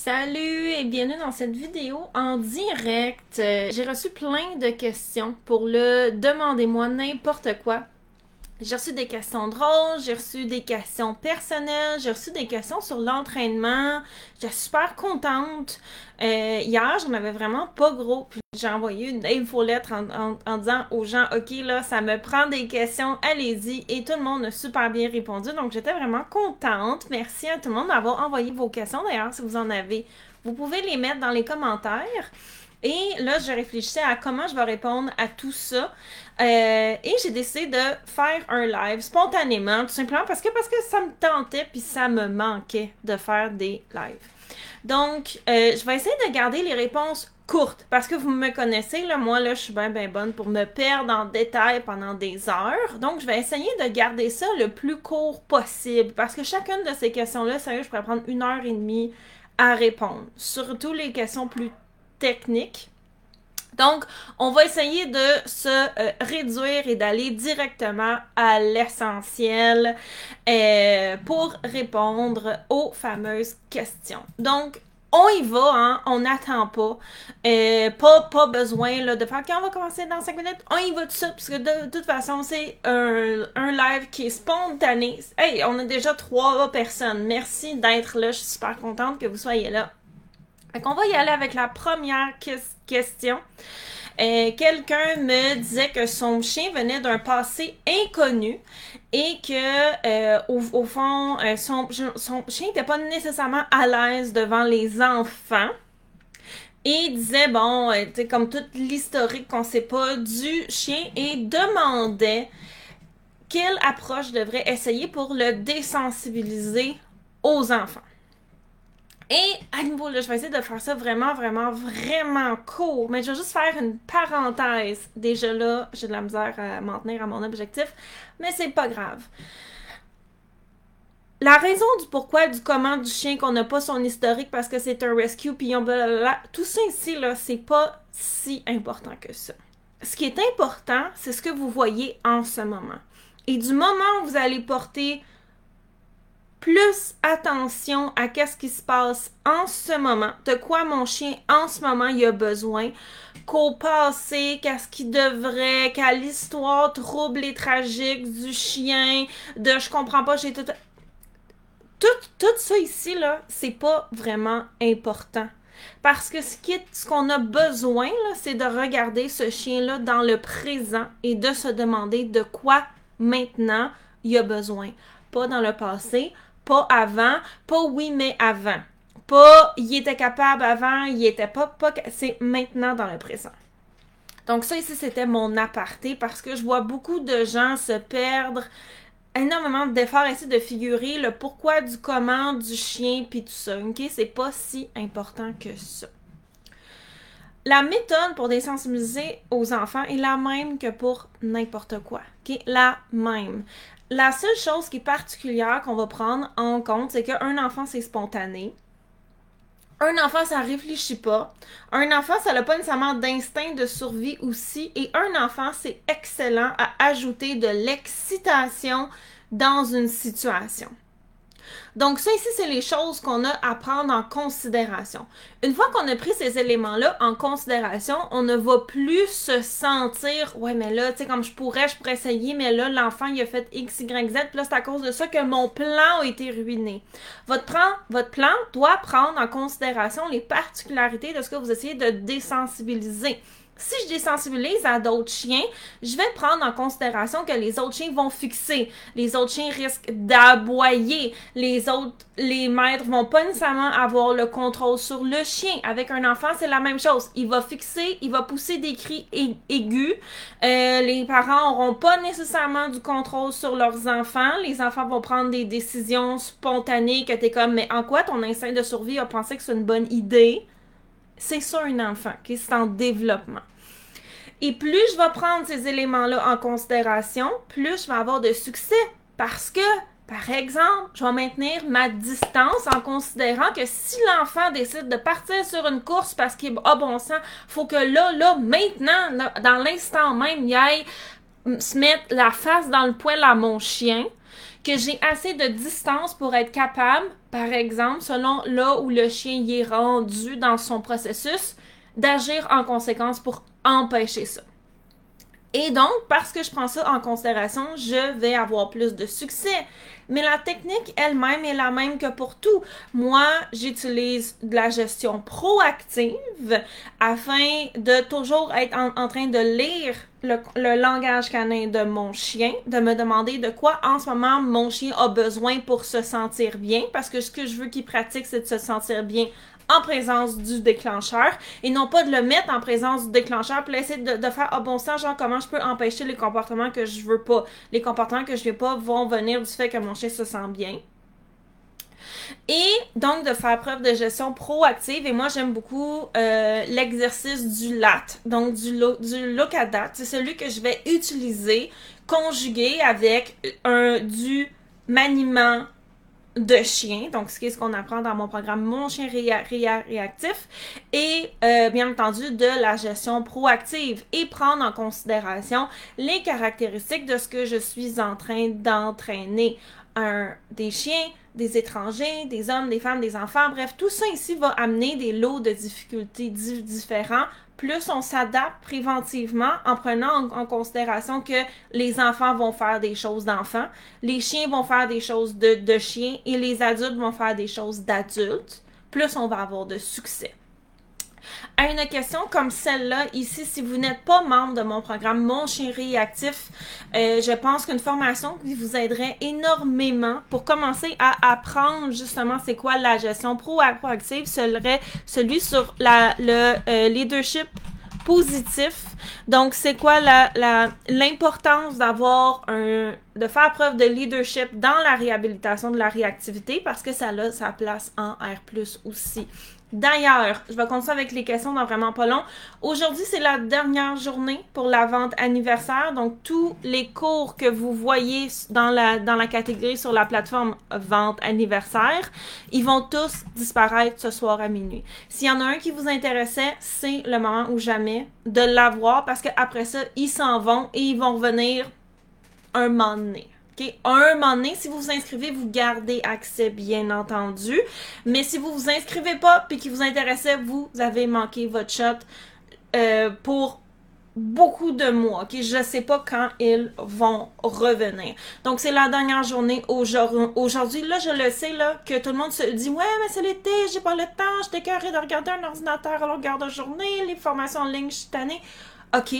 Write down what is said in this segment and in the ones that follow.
Salut et bienvenue dans cette vidéo en direct. Euh, J'ai reçu plein de questions pour le Demandez-moi n'importe quoi. J'ai reçu des questions drôles, j'ai reçu des questions personnelles, j'ai reçu des questions sur l'entraînement. J'étais super contente. Euh, hier, j'en avais vraiment pas gros. Puis j'ai envoyé une infolettre en, en, en, disant aux gens, OK, là, ça me prend des questions, allez-y. Et tout le monde a super bien répondu. Donc, j'étais vraiment contente. Merci à tout le monde d'avoir envoyé vos questions. D'ailleurs, si vous en avez, vous pouvez les mettre dans les commentaires. Et là, je réfléchissais à comment je vais répondre à tout ça. Euh, et j'ai décidé de faire un live spontanément, tout simplement parce que, parce que ça me tentait puis ça me manquait de faire des lives. Donc, euh, je vais essayer de garder les réponses courtes parce que vous me connaissez, là, moi, là, je suis bien, bien bonne pour me perdre en détail pendant des heures. Donc, je vais essayer de garder ça le plus court possible parce que chacune de ces questions-là, sérieux, je pourrais prendre une heure et demie à répondre. Surtout les questions plus technique. Donc, on va essayer de se euh, réduire et d'aller directement à l'essentiel euh, pour répondre aux fameuses questions. Donc, on y va, hein, on n'attend pas. Euh, pas. Pas besoin là, de faire qu'on va commencer dans 5 minutes. On y va tout ça, parce que de, toute façon, c'est un, un, live qui est spontané. Hey, on a déjà trois personnes. Merci d'être là. Je suis super contente que vous soyez là. Fait va y aller avec la première question. Euh, Quelqu'un me disait que son chien venait d'un passé inconnu et que euh, au, fond euh, son, chien n'était pas nécessairement à l'aise devant les enfants. Et il disait, bon, euh, comme toute l'historique qu'on sait pas du chien et demandait quelle approche devrait essayer pour le désensibiliser aux enfants. Et à nouveau, là, je vais essayer de faire ça vraiment, vraiment, vraiment court. Mais je vais juste faire une parenthèse. Déjà là, j'ai de la misère à m'en tenir à mon objectif. Mais c'est pas grave. La raison du pourquoi, du comment du chien, qu'on n'a pas son historique parce que c'est un rescue, puis on blablabla, tout ça ici, là, c'est pas si important que ça. Ce qui est important, c'est ce que vous voyez en ce moment. Et du moment où vous allez porter plus attention à qu'est-ce qui se passe en ce moment, de quoi mon chien en ce moment il a besoin, qu'au passé, qu'est-ce qui devrait, qu'à l'histoire trouble et tragique du chien, de je comprends pas, j'ai tout... tout tout ça ici là, c'est pas vraiment important. Parce que ce qu'on ce a besoin, c'est de regarder ce chien-là dans le présent et de se demander de quoi maintenant il a besoin. Pas dans le passé, pas avant, pas oui, mais avant. Pas il était capable avant, il était pas, pas c'est maintenant dans le présent. Donc ça ici, c'était mon aparté parce que je vois beaucoup de gens se perdre énormément d'efforts essayer de figurer le pourquoi du comment du chien puis tout ça. OK, c'est pas si important que ça. La méthode pour désensibiliser aux enfants est la même que pour n'importe quoi. OK, la même. La seule chose qui est particulière qu'on va prendre en compte, c'est qu'un enfant, c'est spontané. Un enfant, ça réfléchit pas. Un enfant, ça n'a pas nécessairement d'instinct de survie aussi. Et un enfant, c'est excellent à ajouter de l'excitation dans une situation. Donc ça ici, c'est les choses qu'on a à prendre en considération. Une fois qu'on a pris ces éléments-là en considération, on ne va plus se sentir, ouais, mais là, tu sais, comme je pourrais, je pourrais essayer, mais là, l'enfant, il a fait X, Y, Z, puis c'est à cause de ça que mon plan a été ruiné. Votre plan doit prendre en considération les particularités de ce que vous essayez de désensibiliser si je désensibilise à d'autres chiens, je vais prendre en considération que les autres chiens vont fixer. Les autres chiens risquent d'aboyer. Les autres, les maîtres vont pas nécessairement avoir le contrôle sur le chien. Avec un enfant, c'est la même chose. Il va fixer, il va pousser des cris aigus. Euh, les parents auront pas nécessairement du contrôle sur leurs enfants. Les enfants vont prendre des décisions spontanées que t'es comme, mais en quoi ton instinct de survie a pensé que c'est une bonne idée? C'est ça un enfant, qui est en développement. Et plus je vais prendre ces éléments-là en considération, plus je vais avoir de succès. Parce que, par exemple, je vais maintenir ma distance en considérant que si l'enfant décide de partir sur une course parce qu'il a bon sang, faut que là, là, maintenant, dans l'instant même, il aille se mettre la face dans le poêle à mon chien que j'ai assez de distance pour être capable, par exemple, selon là où le chien y est rendu dans son processus, d'agir en conséquence pour empêcher ça. Et donc, parce que je prends ça en considération, je vais avoir plus de succès. Mais la technique elle-même est la même que pour tout. Moi, j'utilise de la gestion proactive afin de toujours être en, train de lire le, langage canin de mon chien, de me demander de quoi en ce moment mon chien a besoin pour se sentir bien, parce que ce que je veux qu'il pratique, c'est de se sentir bien en présence du déclencheur et non pas de le mettre en présence du déclencheur pour essayer de, de faire, ah bon sang, genre, comment je peux empêcher les comportements que je veux pas. Les comportements que je veux pas vont venir du fait que mon chien se sent bien. Et donc de faire preuve de gestion proactive. Et moi, j'aime beaucoup euh, l'exercice du LAT, donc du, lo, locadat. C'est celui que je vais utiliser conjugué avec un du maniement de chien, donc ce qui est ce qu'on apprend dans mon programme Mon chien réactif, et euh, bien entendu de la gestion proactive et prendre en considération les caractéristiques de ce que je suis en train d'entraîner. Des chiens, des étrangers, des hommes, des femmes, des enfants, bref, tout ça ici va amener des lots de difficultés différents. Plus on s'adapte préventivement en prenant en, considération que les enfants vont faire des choses d'enfants, les chiens vont faire des choses de chiens et les adultes vont faire des choses d'adultes, plus on va avoir de succès à une question comme celle-là, ici, si vous n'êtes pas membre de mon programme Mon Chien Réactif, euh, je pense qu'une formation qui vous aiderait énormément pour commencer à apprendre justement c'est quoi la gestion proactive serait celui sur la, le euh, leadership positif. Donc, c'est quoi la, l'importance d'avoir un, de faire preuve de leadership dans la réhabilitation de la réactivité parce que ça a sa place en R+, aussi. D'ailleurs, je vais continuer avec les questions dans vraiment pas long. Aujourd'hui, c'est la dernière journée pour la vente anniversaire. Donc, tous les cours que vous voyez dans la, dans la catégorie sur la plateforme vente anniversaire, ils vont tous disparaître ce soir à minuit. S'il y en a un qui vous intéressait, c'est le moment ou jamais de l'avoir parce qu'après ça, ils s'en vont et ils vont revenir un moment donné un moment donné, si vous vous inscrivez, vous gardez accès, bien entendu. Mais si vous vous inscrivez pas puis qui vous intéressait, vous avez manqué votre shot euh, pour beaucoup de mois. Ok, je sais pas quand ils vont revenir. Donc c'est la dernière journée aujourd'hui. Là, je le sais là que tout le monde se dit ouais, mais c'est l'été, j'ai pas le temps, j'étais carré de regarder un ordinateur à longueur de journée, les formations en ligne, je suis. OK?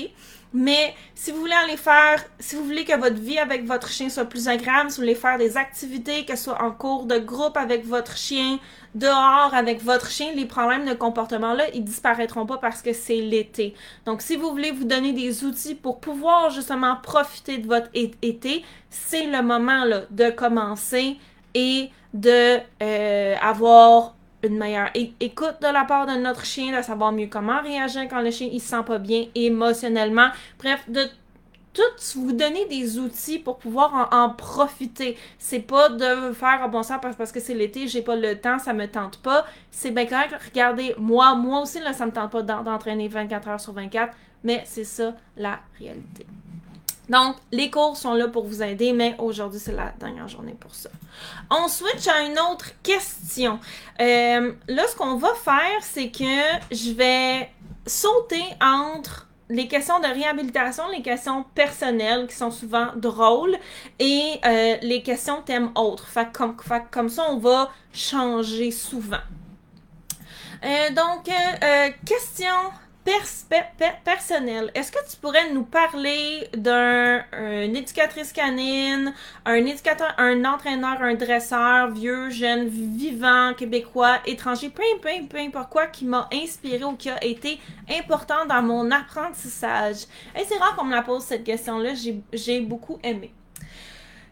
Mais si vous voulez aller faire, si vous voulez que votre vie avec votre chien soit plus agréable, si vous voulez faire des activités, que ce soit en cours de groupe avec votre chien, dehors avec votre chien, les problèmes de comportement-là, ils disparaîtront pas parce que c'est l'été. Donc, si vous voulez vous donner des outils pour pouvoir justement profiter de votre été, c'est le moment là, de commencer et de euh, avoir meilleure écoute de la part de notre chien, de savoir mieux comment réagir quand le chien il se sent pas bien émotionnellement. Bref, de tout vous donner des outils pour pouvoir en, profiter. C'est pas de faire un bon parce, parce que c'est l'été, j'ai pas le temps, ça me tente pas. C'est bien correct. Regardez, moi, moi aussi, là, ça me tente pas d'entraîner 24 heures sur 24, mais c'est ça la réalité. Donc, les cours sont là pour vous aider, mais aujourd'hui, c'est la dernière journée pour ça. On switch à une autre question. Euh, là, ce qu'on va faire, c'est que je vais sauter entre les questions de réhabilitation, les questions personnelles qui sont souvent drôles et euh, les questions thèmes autres. Fait comme, fait comme ça, on va changer souvent. Euh, donc, question personnel, est-ce que tu pourrais nous parler d'un éducatrice canine, un éducateur, un entraîneur, un dresseur, vieux, jeune, vivant, québécois, étranger, peu, peu, peu importe quoi, qui m'a inspiré ou qui a été important dans mon apprentissage? C'est rare qu'on me la pose cette question-là, j'ai beaucoup aimé.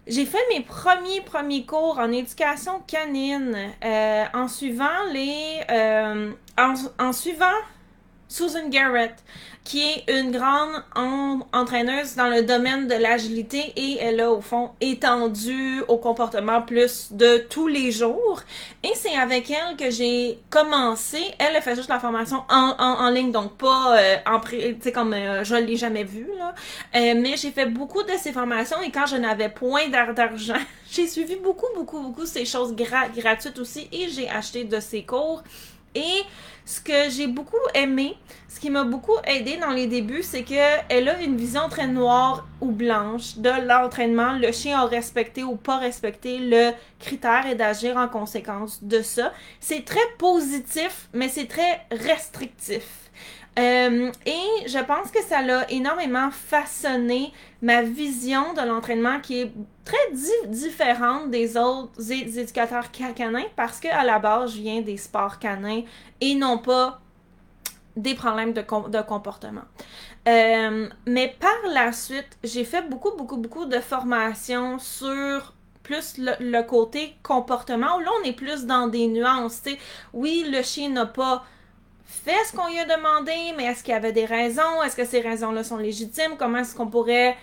J'ai fait mes premiers premiers cours en éducation canine euh, en suivant les euh, en suivant Susan Garrett, qui est une grande entraîneuse dans le domaine de l'agilité et elle a au fond étendu au comportement plus de tous les jours. Et c'est avec elle que j'ai commencé. Elle, a fait juste la formation en, en, ligne, donc pas euh, en tu sais comme euh, je l'ai jamais vu là. Euh, mais j'ai fait beaucoup de ces formations et quand je n'avais point d'argent, j'ai suivi beaucoup beaucoup beaucoup ces choses gratuites aussi et j'ai acheté de ces cours et ce que j'ai beaucoup aimé, ce qui m'a beaucoup aidé dans les débuts, c'est qu'elle a une vision très noire ou blanche de l'entraînement. Le chien a respecté ou pas respecté le critère et d'agir en conséquence de ça. C'est très positif, mais c'est très restrictif. Euh, et je pense que ça l'a énormément façonné ma vision de l'entraînement qui est très différente des autres éducateurs canins parce que à la base, je viens des sports canins et non pas des problèmes de, comportement. Euh, mais par la suite, j'ai fait beaucoup, beaucoup, beaucoup de formations sur plus le, côté comportement, où là, on est plus dans des nuances. Oui, le chien n'a pas fait ce qu'on lui a demandé, mais est-ce qu'il y avait des raisons? Est-ce que ces raisons-là sont légitimes? Comment est-ce qu'on pourrait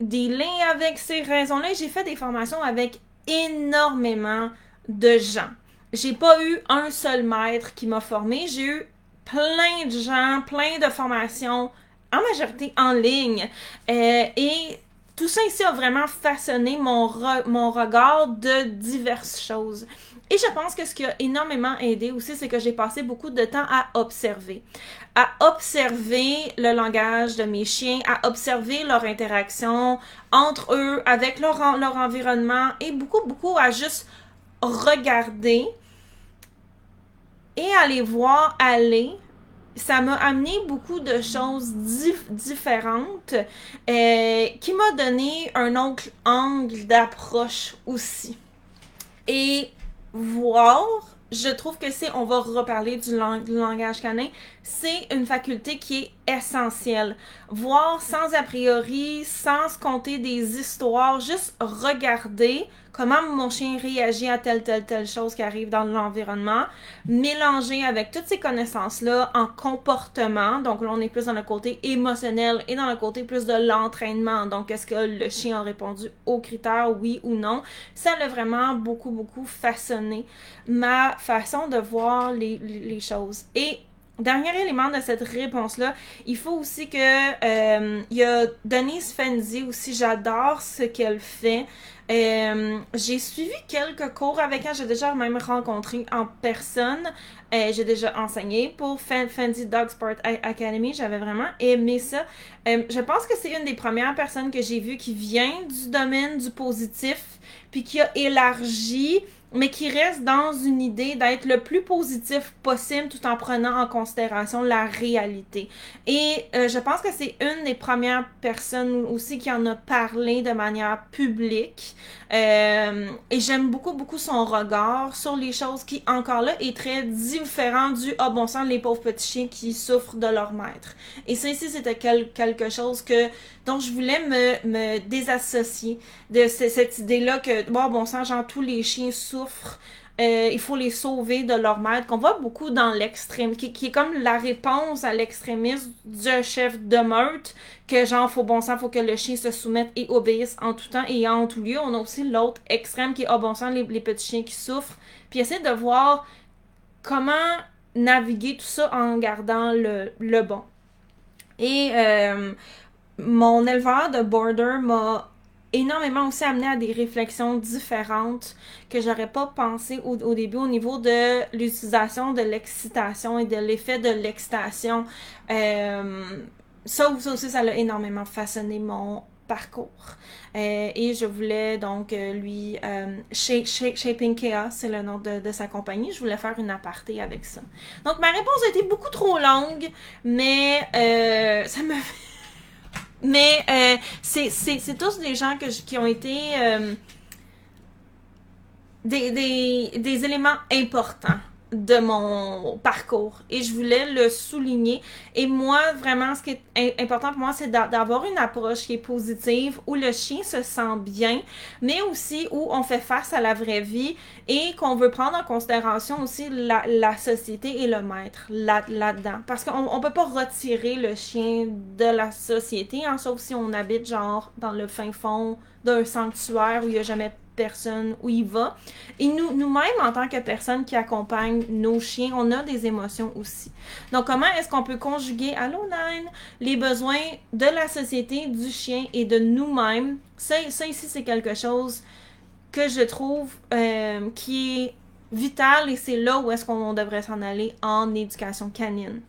dealer avec ces raisons-là? J'ai fait des formations avec énormément de gens. J'ai pas eu un seul maître qui m'a formé. J'ai eu plein de gens, plein de formations, en majorité en ligne. Euh, et tout ça ici a vraiment façonné mon, mon regard de diverses choses. Et je pense que ce qui a énormément aidé aussi, c'est que j'ai passé beaucoup de temps à observer. À observer le langage de mes chiens, à observer leur interaction entre eux, avec leur, leur environnement et beaucoup, beaucoup à juste regarder et à les voir aller ça m'a amené beaucoup de choses différentes euh, qui m'a donné un autre angle d'approche aussi. Et voir, je trouve que c'est, on va reparler du, langage canin, c'est une faculté qui est essentielle. Voir sans a priori, sans se compter des histoires, juste regarder comment mon chien réagit à telle, telle, telle chose qui arrive dans l'environnement, mélanger avec toutes ces connaissances-là en comportement. Donc là, on est plus dans le côté émotionnel et dans le côté plus de l'entraînement. Donc, est-ce que le chien a répondu aux critères, oui ou non? Ça a vraiment beaucoup, beaucoup façonné ma façon de voir les, les choses. Et Dernier élément de cette réponse-là, il faut aussi que euh, il y a Denise Fenzi aussi, j'adore ce qu'elle fait. Euh, j'ai suivi quelques cours avec elle, j'ai déjà même rencontré en personne. Euh, j'ai déjà enseigné pour Fenzi Dog Sport Academy, j'avais vraiment aimé ça. je pense que c'est une des premières personnes que j'ai vues qui vient du domaine du positif, puis qui a élargi mais qui reste dans une idée d'être le plus positif possible tout en prenant en considération la réalité. Et euh, je pense que c'est une des premières personnes aussi qui en a parlé de manière publique. Euh, et j'aime beaucoup, beaucoup son regard sur les choses qui, encore là, est très différent du « Ah bon sang, les pauvres petits chiens qui souffrent de leur maître ». Et ça ici, c'était quelque chose que dont je voulais me, me désassocier de cette idée-là que, bon, bon sang, genre, tous les chiens souffrent euh, il faut les sauver de leur maître, qu'on voit beaucoup dans l'extrême, qui, est comme la réponse à l'extrémisme du chef de meute, que genre, faut bon sang, faut que le chien se soumette et obéisse en tout temps et en tout lieu. On a aussi l'autre extrême qui est, oh bon sang, les, petits chiens qui souffrent. Puis essayer de voir comment naviguer tout ça en gardant le, bon. Et euh, mon éleveur de border m'a énormément aussi amené à des réflexions différentes que j'aurais pas pensé au, début au niveau de l'utilisation de l'excitation et de l'effet de l'excitation. Euh, ça, aussi, ça a énormément façonné mon parcours. Euh, et je voulais donc euh, lui... Shaping Chaos, c'est le nom de, de, sa compagnie. Je voulais faire une aparté avec ça. Donc, ma réponse a été beaucoup trop longue, mais ça me fait mais euh, c'est tous des gens que qui ont été euh, des, des, des, éléments importants de mon parcours et je voulais le souligner. Et moi, vraiment, ce qui est important pour moi, c'est d'avoir une approche qui est positive, où le chien se sent bien, mais aussi où on fait face à la vraie vie et qu'on veut prendre en considération aussi la, société et le maître là-dedans. Parce qu'on ne peut pas retirer le chien de la société, hein, sauf si on habite genre dans le fin fond d'un sanctuaire où il n'y a jamais personne où il va. Et nous, nous-mêmes, en tant que personnes qui accompagnent nos chiens, on a des émotions aussi. Donc, comment est-ce qu'on peut conjuguer, allô Nine, les besoins de la société, du chien et de nous-mêmes? Ça, ça ici, c'est quelque chose que je trouve euh, qui est vital et c'est là où est-ce qu'on devrait s'en aller en éducation canine.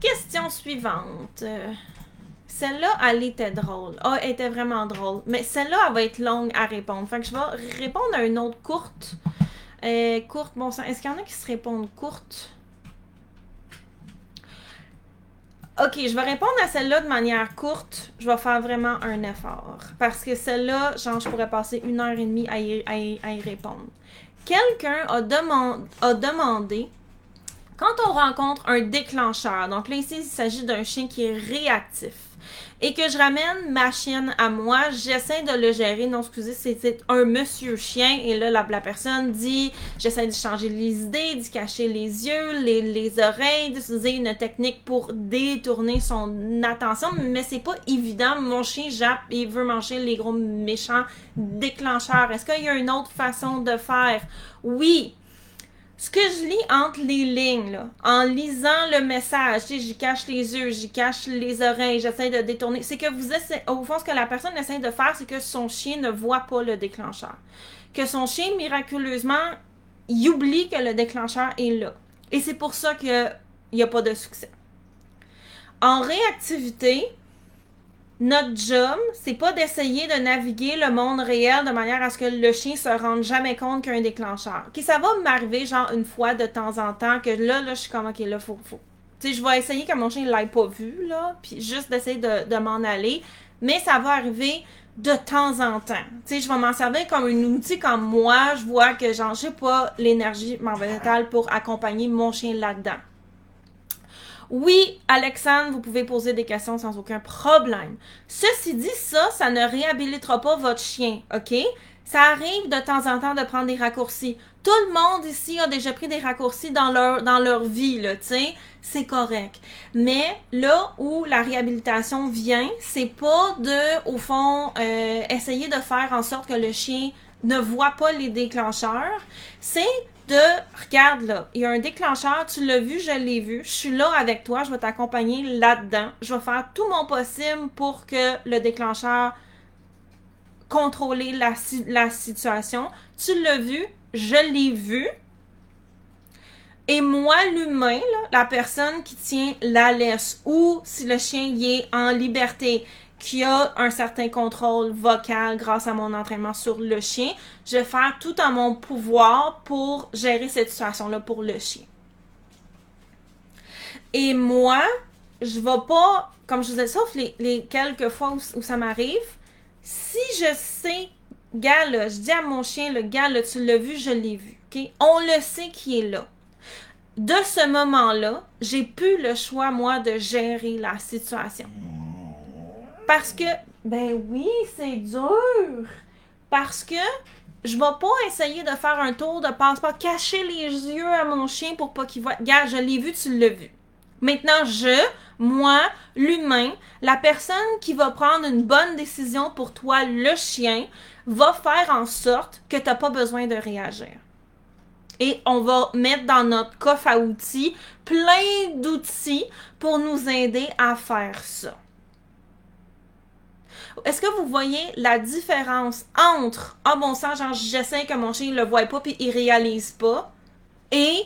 Question suivante. Celle-là, elle était drôle. Ah, elle était vraiment drôle. Mais celle-là, elle va être longue à répondre. Fait que je vais répondre à une autre courte. Euh, courte, bon. Est-ce qu'il y en a qui se répondent courte? Ok, je vais répondre à celle-là de manière courte. Je vais faire vraiment un effort. Parce que celle-là, genre, je pourrais passer une heure et demie à y, répondre. Quelqu'un a, a demandé quand on rencontre un déclencheur, donc là ici il s'agit d'un chien qui est réactif, et que je ramène ma chienne à moi, j'essaie de le gérer. Non, excusez, c'est un monsieur chien. Et là, la, personne dit, j'essaie de changer les idées, d'y cacher les yeux, les, les oreilles, d'utiliser une technique pour détourner son attention. Mais c'est pas évident. Mon chien jappe et veut manger les gros méchants déclencheurs. Est-ce qu'il y a une autre façon de faire? Oui, ce que je lis entre les lignes, en lisant le message, j'y cache les yeux, j'y cache les oreilles, j'essaie de détourner, c'est que vous essayez, au fond, ce que la personne essaie de faire, c'est que son chien ne voit pas le déclencheur. Que son chien, miraculeusement, il oublie que le déclencheur est là. Et c'est pour ça qu'il n'y a pas de succès. En réactivité, notre job, c'est pas d'essayer de naviguer le monde réel de manière à ce que le chien se rende jamais compte qu'il y a un déclencheur. Ok, ça va m'arriver genre une fois de temps en temps que là, là, je suis comme ok, là, faut, faut. Tu je vais essayer que mon chien l'ait pas vu, là, puis juste d'essayer de, m'en aller. Mais ça va arriver de temps en temps. Tu sais, je vais m'en servir comme un outil comme moi, je vois que j'en sais pas l'énergie mentale pour accompagner mon chien là-dedans. Oui, Alexandre, vous pouvez poser des questions sans aucun problème. Ceci dit, ça, ça ne réhabilitera pas votre chien, OK? Ça arrive de temps en temps de prendre des raccourcis. Tout le monde ici a déjà pris des raccourcis dans leur, dans leur vie, là, tu. C'est correct. Mais là où la réhabilitation vient, c'est pas de, au fond, euh, essayer de faire en sorte que le chien ne voit pas les déclencheurs. C'est de regarde là, il y a un déclencheur, tu l'as vu, je l'ai vu, je suis là avec toi, je vais t'accompagner là-dedans. Je vais faire tout mon possible pour que le déclencheur contrôler la, la situation. Tu l'as vu, je l'ai vu. Et moi, l'humain, la personne qui tient la laisse, ou si le chien y est en liberté, qui a un certain contrôle vocal grâce à mon entraînement sur le chien, je vais faire tout en mon pouvoir pour gérer cette situation-là pour le chien. Et moi, je vais pas, comme je vous ai sauf les, quelques fois où, ça m'arrive, si je sais, gars je dis à mon chien, le gars tu l'as vu, je l'ai vu? On le sait qui est là. De ce moment-là, j'ai plus le choix, moi, de gérer la situation. Parce que, ben oui, c'est dur. Parce que je vais pas essayer de faire un tour de passe-pas, cacher les yeux à mon chien pour pas qu'il voit. Regarde, je l'ai vu, tu l'as vu. Maintenant, je, moi, l'humain, la personne qui va prendre une bonne décision pour toi, le chien, va faire en sorte que tu n'as pas besoin de réagir. Et on va mettre dans notre coffre à outils plein d'outils pour nous aider à faire ça. Est-ce que vous voyez la différence entre ah bon sang, genre j'essaie que mon chien ne le voit pas puis il réalise pas? Et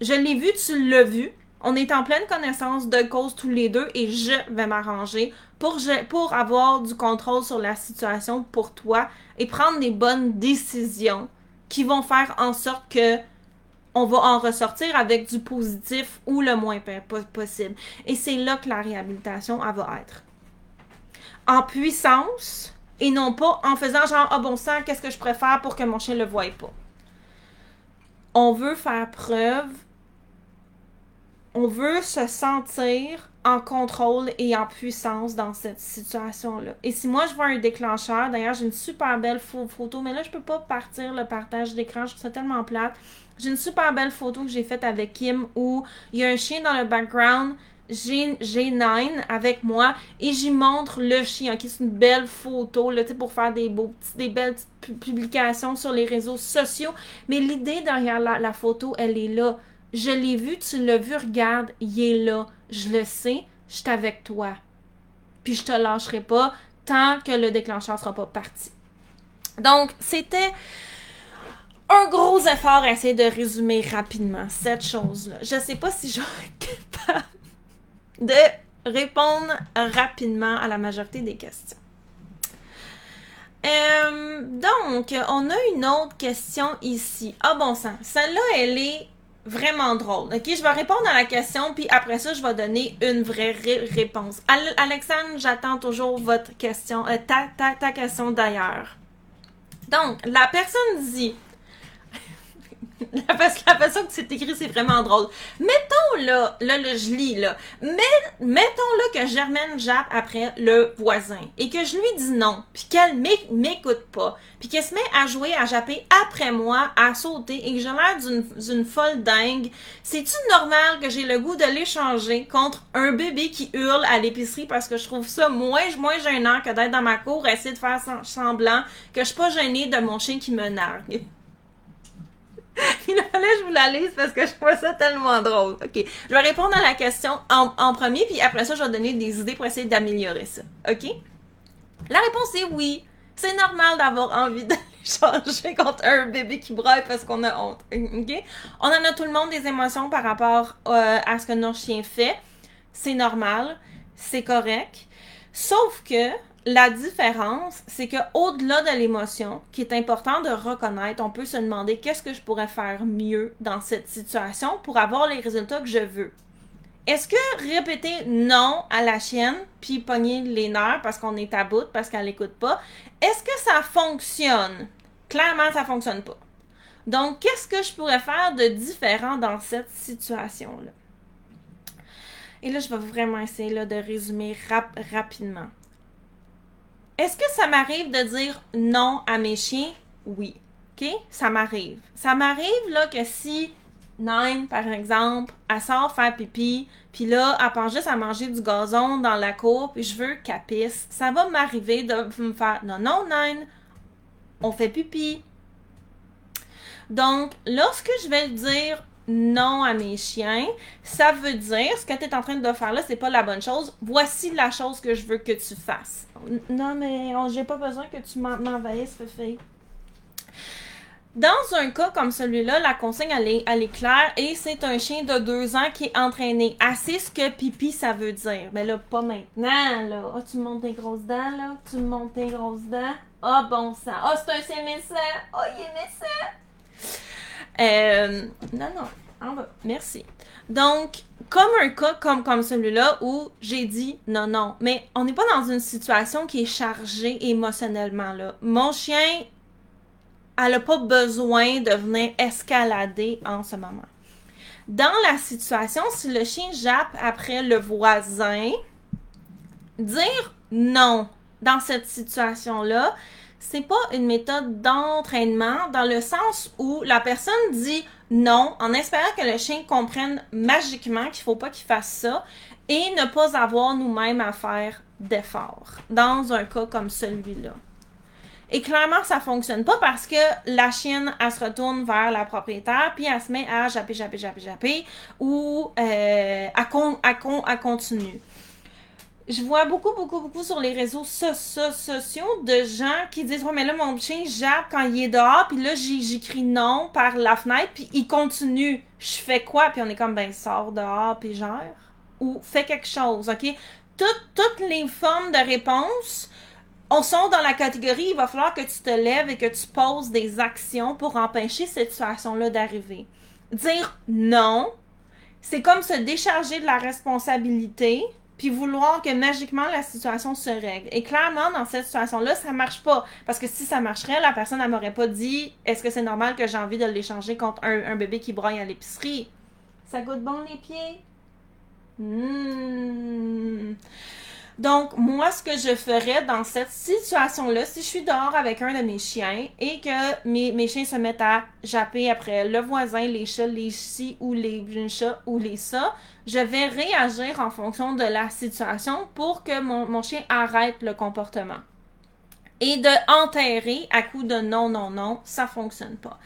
je l'ai vu, tu l'as vu. On est en pleine connaissance de cause tous les deux et je vais m'arranger pour, avoir du contrôle sur la situation pour toi et prendre des bonnes décisions qui vont faire en sorte que on va en ressortir avec du positif ou le moins possible. Et c'est là que la réhabilitation elle va être en puissance et non pas en faisant genre, ah bon sang, qu'est-ce que je préfère pour que mon chien le voie pas? on veut faire preuve, on veut se sentir en contrôle et en puissance dans cette situation-là. Et si moi je vois un déclencheur, d'ailleurs j'ai une super belle photo, mais là je peux pas partir le partage d'écran, je trouve ça tellement plate. J'ai une super belle photo que j'ai faite avec Kim où il y a un chien dans le background, j'ai G9 avec moi et j'y montre le chien. qui c'est une belle photo là, pour faire des, beaux, des belles publications sur les réseaux sociaux. Mais l'idée derrière la, photo, elle est là. Je l'ai vu, tu l'as vu, regarde, il est là. Je le sais, je suis avec toi. Puis je te lâcherai pas tant que le déclencheur sera pas parti. Donc, c'était un gros effort à essayer de résumer rapidement cette chose-là. Je sais pas si être capable de répondre rapidement à la majorité des questions. Euh, donc, on a une autre question ici. Ah bon sang, celle-là, elle est vraiment drôle. Ok, je vais répondre à la question, puis après ça, je vais donner une vraie réponse. Alexandre, j'attends toujours votre question, euh, ta, ta, ta question d'ailleurs. Donc, la personne dit la, façon que c'est écrit, c'est vraiment drôle. Mettons là, là, là, je lis là. Mais, mettons là que Germaine jappe après le voisin et que je lui dis non, puis qu'elle m'écoute pas, puis qu'elle se met à jouer, à japper après moi, à sauter et que j'ai l'air d'une folle dingue. C'est-tu normal que j'ai le goût de l'échanger contre un bébé qui hurle à l'épicerie parce que je trouve ça moins, moins gênant que d'être dans ma cour, essayer de faire semblant que je suis pas gênée de mon chien qui me nargue? Il fallait que je vous la lise parce que je trouve ça tellement drôle. OK. Je vais répondre à la question en, premier, puis après ça, je vais donner des idées pour essayer d'améliorer ça. OK? La réponse est oui. C'est normal d'avoir envie de changer contre un bébé qui braille parce qu'on a honte. OK? On en a tout le monde des émotions par rapport euh, à ce que notre chien fait. C'est normal. C'est correct. Sauf que la différence, c'est que au-delà de l'émotion, qui est important de reconnaître, on peut se demander qu'est-ce que je pourrais faire mieux dans cette situation pour avoir les résultats que je veux. Est-ce que répéter non à la chienne, puis pogner les nerfs parce qu'on est à bout, parce qu'elle n'écoute pas, est-ce que ça fonctionne? Clairement, ça fonctionne pas. Donc, qu'est-ce que je pourrais faire de différent dans cette situation-là? Et là, je vais vraiment essayer de résumer rapidement. Est-ce que ça m'arrive de dire non à mes chiens? Oui. OK? Ça m'arrive. Ça m'arrive là que si Nine, par exemple, elle sort faire pipi, puis là, elle pense juste à manger du gazon dans la cour, puis je veux qu'elle pisse. Ça va m'arriver de me faire non, non, Nine, on fait pipi. Donc, lorsque je vais dire non à mes chiens, ça veut dire ce que tu es en train de faire là, c'est pas la bonne chose. Voici la chose que je veux que tu fasses. Non, mais j'ai pas besoin que tu m'envahisses, Fefe. Dans un cas comme celui-là, la consigne, elle est, elle claire et c'est un chien de deux ans qui est entraîné. Assez ce que pipi, ça veut dire. Mais là, pas maintenant, là. Ah, tu montes tes grosses dents, là. Tu montes tes grosses dents. Ah, bon sang. Ah, c'est un médecin. Ah, il est médecin. Euh, non, non. En bas. Merci. Donc, comme un cas comme, comme celui-là où j'ai dit non, non. Mais on n'est pas dans une situation qui est chargée émotionnellement. Là. Mon chien, elle n'a pas besoin de venir escalader en ce moment. Dans la situation, si le chien jappe après le voisin, dire non dans cette situation-là, c'est pas une méthode d'entraînement dans le sens où la personne dit non en espérant que le chien comprenne magiquement qu'il faut pas qu'il fasse ça et ne pas avoir nous-mêmes à faire d'efforts dans un cas comme celui-là. Et clairement, ça fonctionne pas parce que la chienne, elle se retourne vers la propriétaire, puis elle se met à japper, japper, japper, japper, ou euh, à, con, à, con, à continuer je vois beaucoup, beaucoup, beaucoup sur les réseaux sociaux de gens qui disent Ouais, mais là, mon chien jappe quand il est dehors, puis là, j'écris non par la fenêtre, puis il continue. Je fais quoi? Puis on est comme Ben, sors dehors, puis gère. Ou fais quelque chose, OK? Toutes, toutes les formes de réponses on sont dans la catégorie il va falloir que tu te lèves et que tu poses des actions pour empêcher cette situation-là d'arriver. Dire non, c'est comme se décharger de la responsabilité puis vouloir que magiquement la situation se règle. Et clairement, dans cette situation-là, ça marche pas. Parce que si ça marcherait, la personne, elle m'aurait pas dit est-ce que c'est normal que j'ai envie de l'échanger contre un, bébé qui broye à l'épicerie? Ça goûte bon les pieds? Mmh. Donc, moi, ce que je ferais dans cette situation-là, si je suis dehors avec un de mes chiens et que mes, chiens se mettent à japper après le voisin, les chats, les chis ou les chats ou les ça, je vais réagir en fonction de la situation pour que mon chien arrête le comportement et de enterrer à coup de non, non, non, ça fonctionne pas.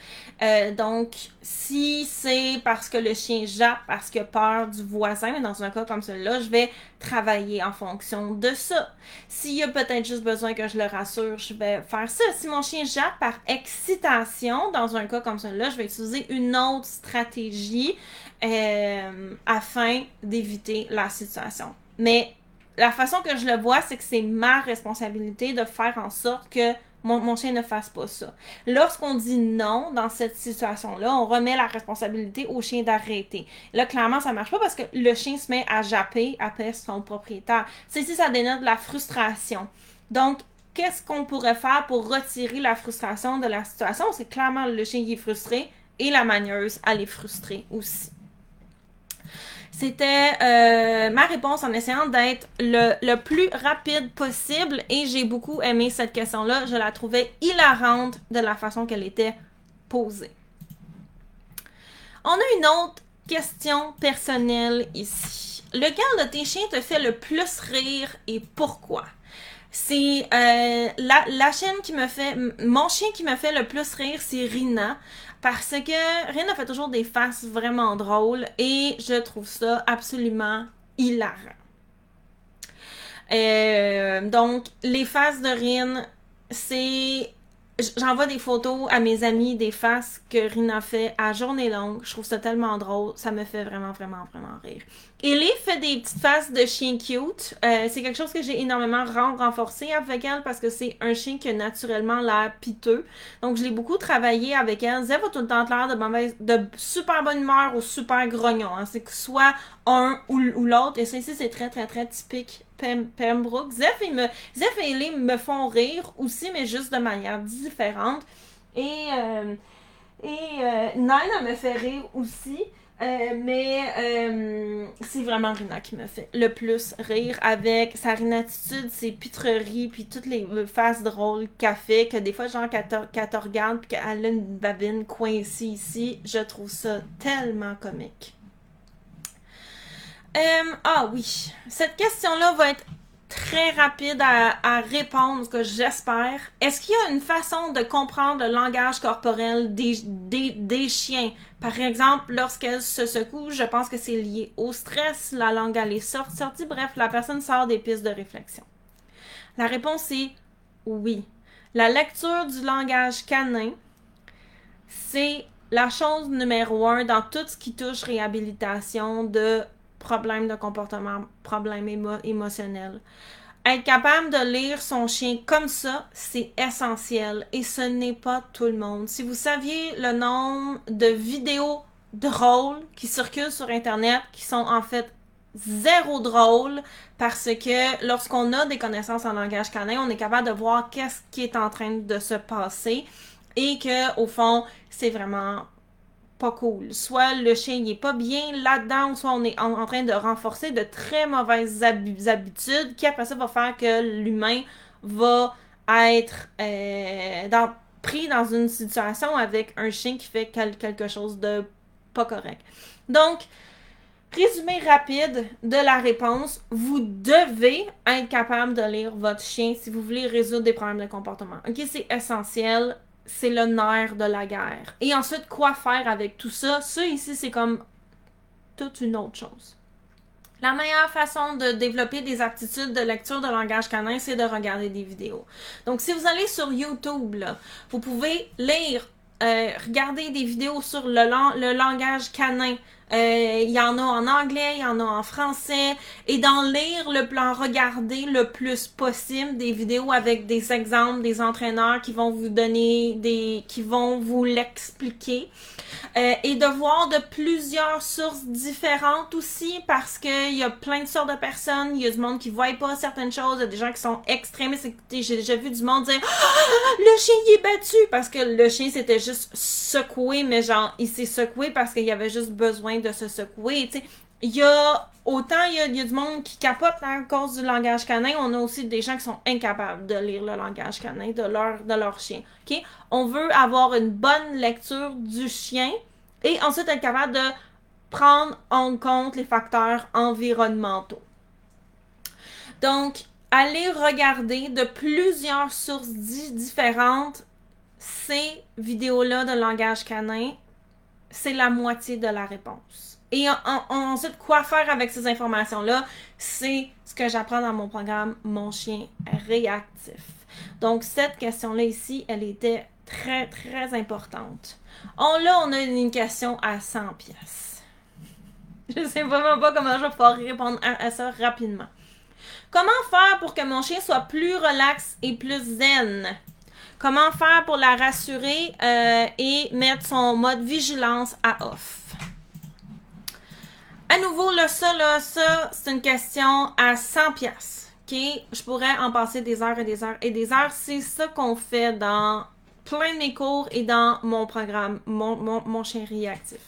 Euh, donc, si c'est parce que le chien jappe, parce qu'il a peur du voisin, mais dans un cas comme celui-là, je vais travailler en fonction de ça. S'il y a peut-être juste besoin que je le rassure, je vais faire ça. Si mon chien jappe par excitation, dans un cas comme celui-là, je vais utiliser une autre stratégie euh, afin d'éviter la situation. Mais la façon que je le vois, c'est que c'est ma responsabilité de faire en sorte que mon, chien ne fasse pas ça. Lorsqu'on dit non dans cette situation-là, on remet la responsabilité au chien d'arrêter. Là, clairement, ça marche pas parce que le chien se met à japper après son propriétaire. C'est ici, ça dénote de la frustration. Donc, qu'est-ce qu'on pourrait faire pour retirer la frustration de la situation? C'est clairement le chien qui est frustré et la manieuse, elle est frustrée aussi. C'était euh, ma réponse en essayant d'être le, plus rapide possible et j'ai beaucoup aimé cette question-là. Je la trouvais hilarante de la façon qu'elle était posée. On a une autre question personnelle ici. Lequel de tes chiens te fait le plus rire et pourquoi? C'est euh, la, la chienne qui me fait... Mon chien qui me fait le plus rire, c'est Rina. Parce que Rina fait toujours des faces vraiment drôles et je trouve ça absolument hilarant. Euh, donc, les faces de Rin, c'est J'envoie des photos à mes amis des faces que Rina fait à journée longue. Je trouve ça tellement drôle. Ça me fait vraiment, vraiment, vraiment rire. Ellie fait des petites faces de chien cute. Euh, c'est quelque chose que j'ai énormément renforcé avec elle parce que c'est un chien qui a naturellement l'air piteux. Donc, je l'ai beaucoup travaillé avec elle. Zef a tout le temps l'air de, super bonne humeur ou super grognon. Hein. C'est que soit un ou, l'autre. Et ça ici, c'est très, très, très typique Pembroke. Zeph, me, Zeph et Ellie me font rire aussi, mais juste de manière différente. Et, euh, et euh, Nina me fait rire aussi. Euh, mais euh, c'est vraiment Rina qui me fait le plus rire avec sa rinatitude, ses pitreries, puis toutes les faces drôles qu'elle fait, que des fois, genre, qu'elle te, regarde, puis qu'elle a une babine coincée ici. Je trouve ça tellement comique. Euh, ah oui, cette question-là va être très rapide à, répondre, que j'espère. Est-ce qu'il y a une façon de comprendre le langage corporel des, des, chiens? Par exemple, lorsqu'elle se secoue, je pense que c'est lié au stress, la langue elle est sortie, bref, la personne sort des pistes de réflexion. La réponse est oui. La lecture du langage canin, c'est la chose numéro un dans tout ce qui touche réhabilitation de problème de comportement, problème émotionnel. Être capable de lire son chien comme ça, c'est essentiel et ce n'est pas tout le monde. Si vous saviez le nombre de vidéos drôles qui circulent sur Internet, qui sont en fait zéro drôles, parce que lorsqu'on a des connaissances en langage canin, on est capable de voir qu'est-ce qui est en train de se passer et que au fond, c'est vraiment pas cool. Soit le chien n'est pas bien là-dedans, soit on est en, train de renforcer de très mauvaises habitudes qui après ça va faire que l'humain va être euh, pris dans une situation avec un chien qui fait quelque chose de pas correct. Donc, résumé rapide de la réponse, vous devez être capable de lire votre chien si vous voulez résoudre des problèmes de comportement. Ok, c'est essentiel c'est le nerf de la guerre. Et ensuite, quoi faire avec tout ça? Ça ici, c'est comme toute une autre chose. La meilleure façon de développer des aptitudes de lecture de langage canin, c'est de regarder des vidéos. Donc, si vous allez sur YouTube, vous pouvez lire, euh, regarder des vidéos sur le, le langage canin il y en a en anglais, il y en a en français. Et d'en lire le plan, regarder le plus possible des vidéos avec des exemples, des entraîneurs qui vont vous donner des, qui vont vous l'expliquer. Euh, et de voir de plusieurs sources différentes aussi parce que il y a plein de sortes de personnes. Il y a du monde qui voit pas certaines choses. Il y a des gens qui sont extrémistes. J'ai déjà vu du monde dire ah, le chien il est battu parce que le chien s'était juste secoué, mais genre il s'est secoué parce qu'il y avait juste besoin de se secouer. Il y a autant il y a, du monde qui capote à cause du langage canin, on a aussi des gens qui sont incapables de lire le langage canin de leur de leur chien. On veut avoir une bonne lecture du chien et ensuite être capable de prendre en compte les facteurs environnementaux. Donc, allez regarder de plusieurs sources différentes ces vidéos-là de langage canin. C'est la moitié de la réponse. Et ensuite, quoi faire avec ces informations-là, c'est ce que j'apprends dans mon programme Mon chien réactif. Donc, cette question-là ici, elle était très, très importante. Oh, là, on a une question à 100 pièces. Je sais vraiment pas comment je vais pouvoir répondre à, ça rapidement. Comment faire pour que mon chien soit plus relax et plus zen? Comment faire pour la rassurer euh, et mettre son mode vigilance à off? À nouveau, là, ça, là, ça, c'est une question à 100 pièces. OK? Je pourrais en passer des heures et des heures et des heures. C'est ça qu'on fait dans plein de mes cours et dans mon programme, mon, mon, mon chien réactif.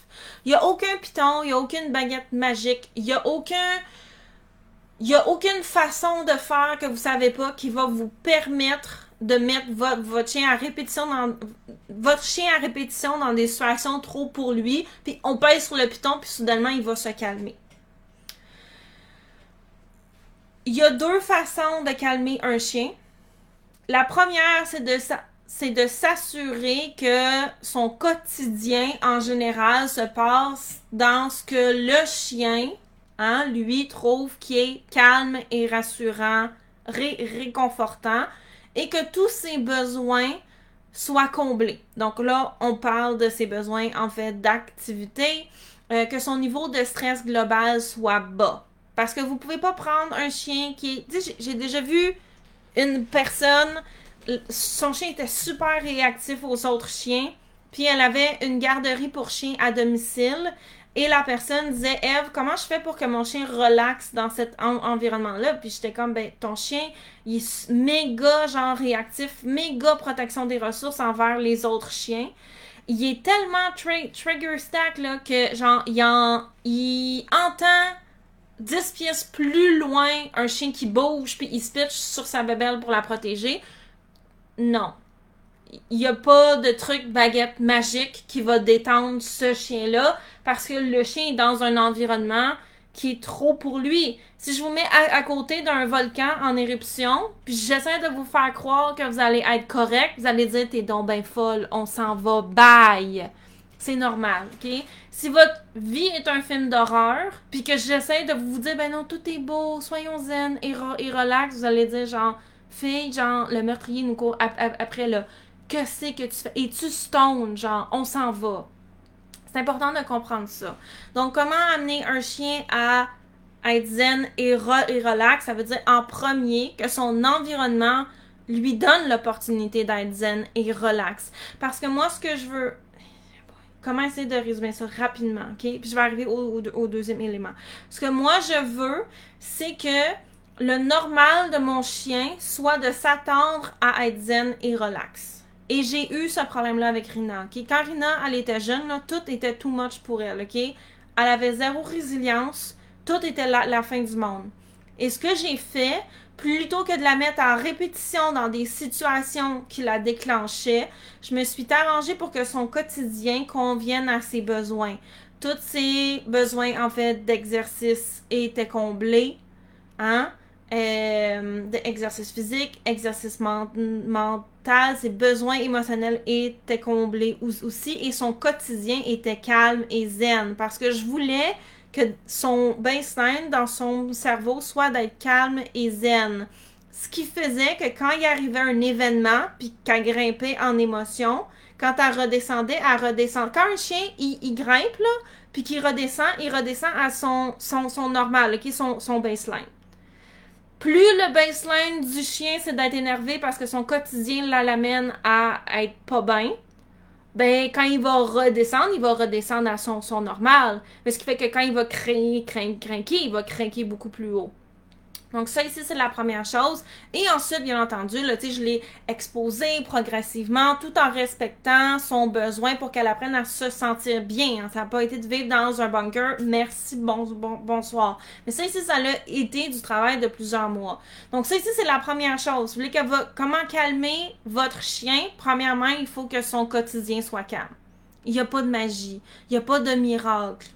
Il n'y a aucun piton, il n'y a aucune baguette magique, il n'y a aucun. Il n'y a aucune façon de faire que vous savez pas qui va vous permettre de mettre votre, chien à répétition dans votre chien à répétition dans des situations trop pour lui, puis on pèse sur le piton, puis soudainement il va se calmer. Il y a deux façons de calmer un chien. La première, c'est de c'est de s'assurer que son quotidien en général se passe dans ce que le chien, hein, lui, trouve qui est calme et rassurant, réconfortant, et que tous ses besoins soient comblés. Donc là, on parle de ses besoins en fait d'activité, euh, que son niveau de stress global soit bas. Parce que vous pouvez pas prendre un chien qui est... J'ai déjà vu une personne son chien était super réactif aux autres chiens. Puis elle avait une garderie pour chiens à domicile. Et la personne disait, Eve, comment je fais pour que mon chien relaxe dans cet environnement-là? Puis j'étais comme, ben, ton chien, il est méga, genre, réactif, méga protection des ressources envers les autres chiens. Il est tellement trigger stack, là, que, genre, il, il entend 10 pièces plus loin un chien qui bouge, puis il se pitch sur sa bébelle pour la protéger non. Il n'y a pas de truc baguette magique qui va détendre ce chien-là parce que le chien est dans un environnement qui est trop pour lui. Si je vous mets à, côté d'un volcan en éruption, puis j'essaie de vous faire croire que vous allez être correct, vous allez dire t'es donc ben folle, on s'en va, bye. C'est normal, ok? Si votre vie est un film d'horreur, puis que j'essaie de vous dire ben non, tout est beau, soyons zen et, relax, vous allez dire genre fille, genre, le meurtrier nous court après, là. Que c'est que tu fais? Et tu stone, genre, on s'en va. C'est important de comprendre ça. Donc, comment amener un chien à être zen et, relax? Ça veut dire, en premier, que son environnement lui donne l'opportunité d'être zen et relax. Parce que moi, ce que je veux, comment essayer de résumer ça rapidement, ok? Puis je vais arriver au, au, deuxième élément. Ce que moi je veux, c'est que le normal de mon chien soit de s'attendre à être zen et relax. Et j'ai eu ce problème-là avec Rina. ok? Quand Rina, elle était jeune, tout était too much pour elle. ok? Elle avait zéro résilience. Tout était la, la fin du monde. Et ce que j'ai fait, plutôt que de la mettre en répétition dans des situations qui la déclenchaient, je me suis arrangée pour que son quotidien convienne à ses besoins. Tous ses besoins, en fait, d'exercice étaient comblés. Hein? euh, d'exercice physique, exercice mental, ses besoins émotionnels étaient comblés aussi et son quotidien était calme et zen parce que je voulais que son baseline dans son cerveau soit d'être calme et zen. Ce qui faisait que quand il arrivait un événement, puis qu'elle grimpait en émotion, Quand elle redescendait, elle redescend. Quand un chien, il, grimpe, puis qu'il redescend, il redescend à son, son, normal, son, son baseline. Plus le baseline du chien, c'est d'être énervé parce que son quotidien l'amène à être pas bien, ben quand il va redescendre, il va redescendre à son, son normal. Mais ce qui fait que quand il va craquer, craquer, il va craquer beaucoup plus haut. Donc ça ici, c'est la première chose. Et ensuite, bien entendu, là, je l'ai exposé progressivement tout en respectant son besoin pour qu'elle apprenne à se sentir bien. Hein. Ça n'a pas été de vivre dans un bunker. Merci, bon, bonsoir. Mais ça ici, ça a été du travail de plusieurs mois. Donc ça ici, c'est la première chose. Vous voulez que comment calmer votre chien? Premièrement, il faut que son quotidien soit calme. Il n'y a pas de magie. Il n'y a pas de miracle.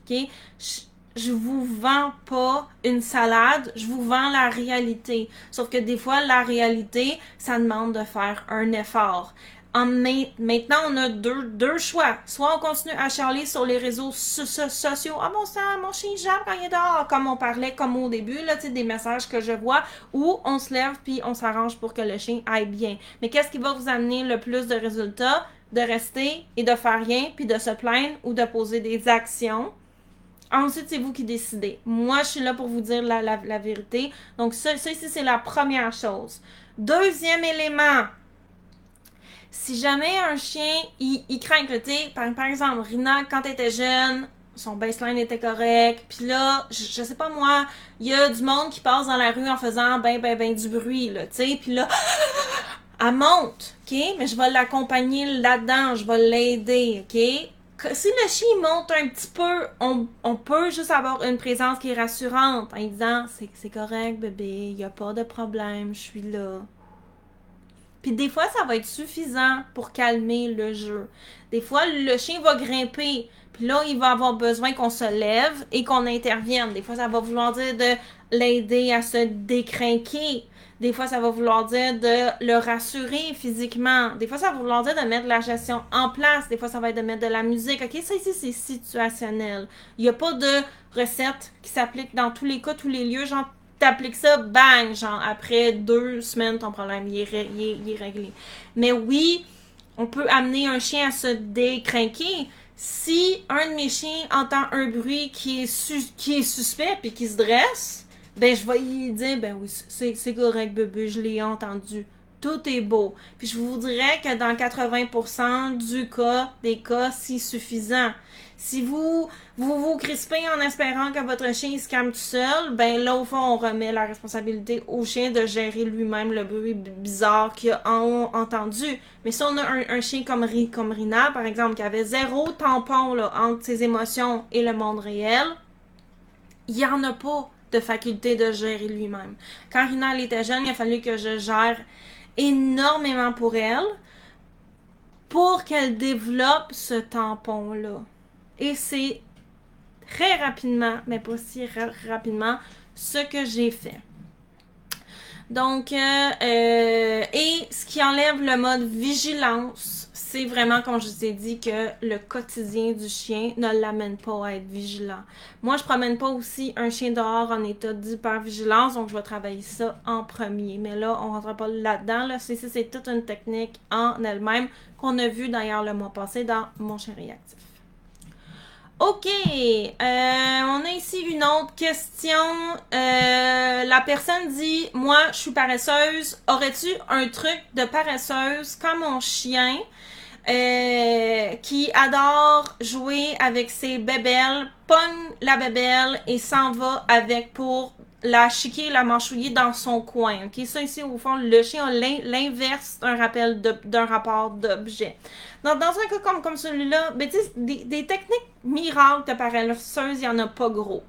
Vous vends pas une salade, je vous vends la réalité. Sauf que des fois, la réalité, ça demande de faire un effort. En maintenant, on a deux, deux choix. Soit on continue à charler sur les réseaux sociaux. Ah, mon sang, mon chien jappe quand il est dehors. Comme on parlait, comme au début, là, tu sais, des messages que je vois. Ou on se lève puis on s'arrange pour que le chien aille bien. Mais qu'est-ce qui va vous amener le plus de résultats? De rester et de faire rien puis de se plaindre ou de poser des actions Ensuite, c'est vous qui décidez. Moi, je suis là pour vous dire la, la, vérité. Donc, ça, ça ici, c'est la première chose. Deuxième élément. Si jamais un chien, il, il craint que, tu par, par exemple, Rina, quand elle était jeune, son baseline était correct. Puis là, je, je, sais pas moi, il y a du monde qui passe dans la rue en faisant ben, ben, ben du bruit, là, tu sais. Puis là, elle monte, OK? Mais je vais l'accompagner là-dedans, je vais l'aider, OK? Si le chien monte un petit peu, on, peut juste avoir une présence qui est rassurante en disant c'est correct, bébé, il n'y a pas de problème, je suis là. Puis des fois, ça va être suffisant pour calmer le jeu. Des fois, le chien va grimper, puis là, il va avoir besoin qu'on se lève et qu'on intervienne. Des fois, ça va vouloir dire de l'aider à se décrinquer. Des fois, ça va vouloir dire de le rassurer physiquement. Des fois, ça va vouloir dire de mettre la gestion en place. Des fois, ça va être de mettre de la musique. OK, ça ici, c'est situationnel. Il n'y a pas de recette qui s'applique dans tous les cas, tous les lieux. Genre, t'appliques ça, bang, genre, après deux semaines, ton problème, est réglé. Mais oui, on peut amener un chien à se décrinquer si un de mes chiens entend un bruit qui est, qui est suspect puis qui se dresse, ben je vais lui dire, ben oui, c'est correct, bébé, je l'ai entendu. Tout est beau. Puis je vous dirais que dans 80% du cas, des cas, c'est suffisant. Si vous, vous vous crispez en espérant que votre chien se calme tout seul, ben là, au fond, on remet la responsabilité au chien de gérer lui-même le bruit bizarre qu'il a entendu. Mais si on a un, chien comme, Rina, par exemple, qui avait zéro tampon entre ses émotions et le monde réel, il n'y en a pas de faculté de gérer lui-même. Quand Rina était jeune, il a fallu que je gère énormément pour elle pour qu'elle développe ce tampon-là. Et c'est très rapidement, mais pas si rapidement, ce que j'ai fait. Donc, euh, euh, et ce qui enlève le mode vigilance c'est vraiment, comme je vous ai dit, que le quotidien du chien ne l'amène pas à être vigilant. Moi, je promène pas aussi un chien dehors en état d'hypervigilance, donc je vais travailler ça en premier. Mais là, on rentre pas là-dedans. Là. C'est, toute une technique en elle-même qu'on a vu d'ailleurs le mois passé dans Mon chien réactif. OK. Euh, on a ici une autre question. Euh, la personne dit Moi, je suis paresseuse. Aurais-tu un truc de paresseuse comme mon chien euh, qui adore jouer avec ses bébelles, pogne la bébelle et s'en va avec pour la chiquer, la manchouiller dans son coin. Ok, ça ici au fond, le chien l'inverse d'un rappel d'un rapport d'objet. Donc dans un cas comme, celui-là, ben, des, des techniques miracles de paresseuse, il n'y en a pas gros.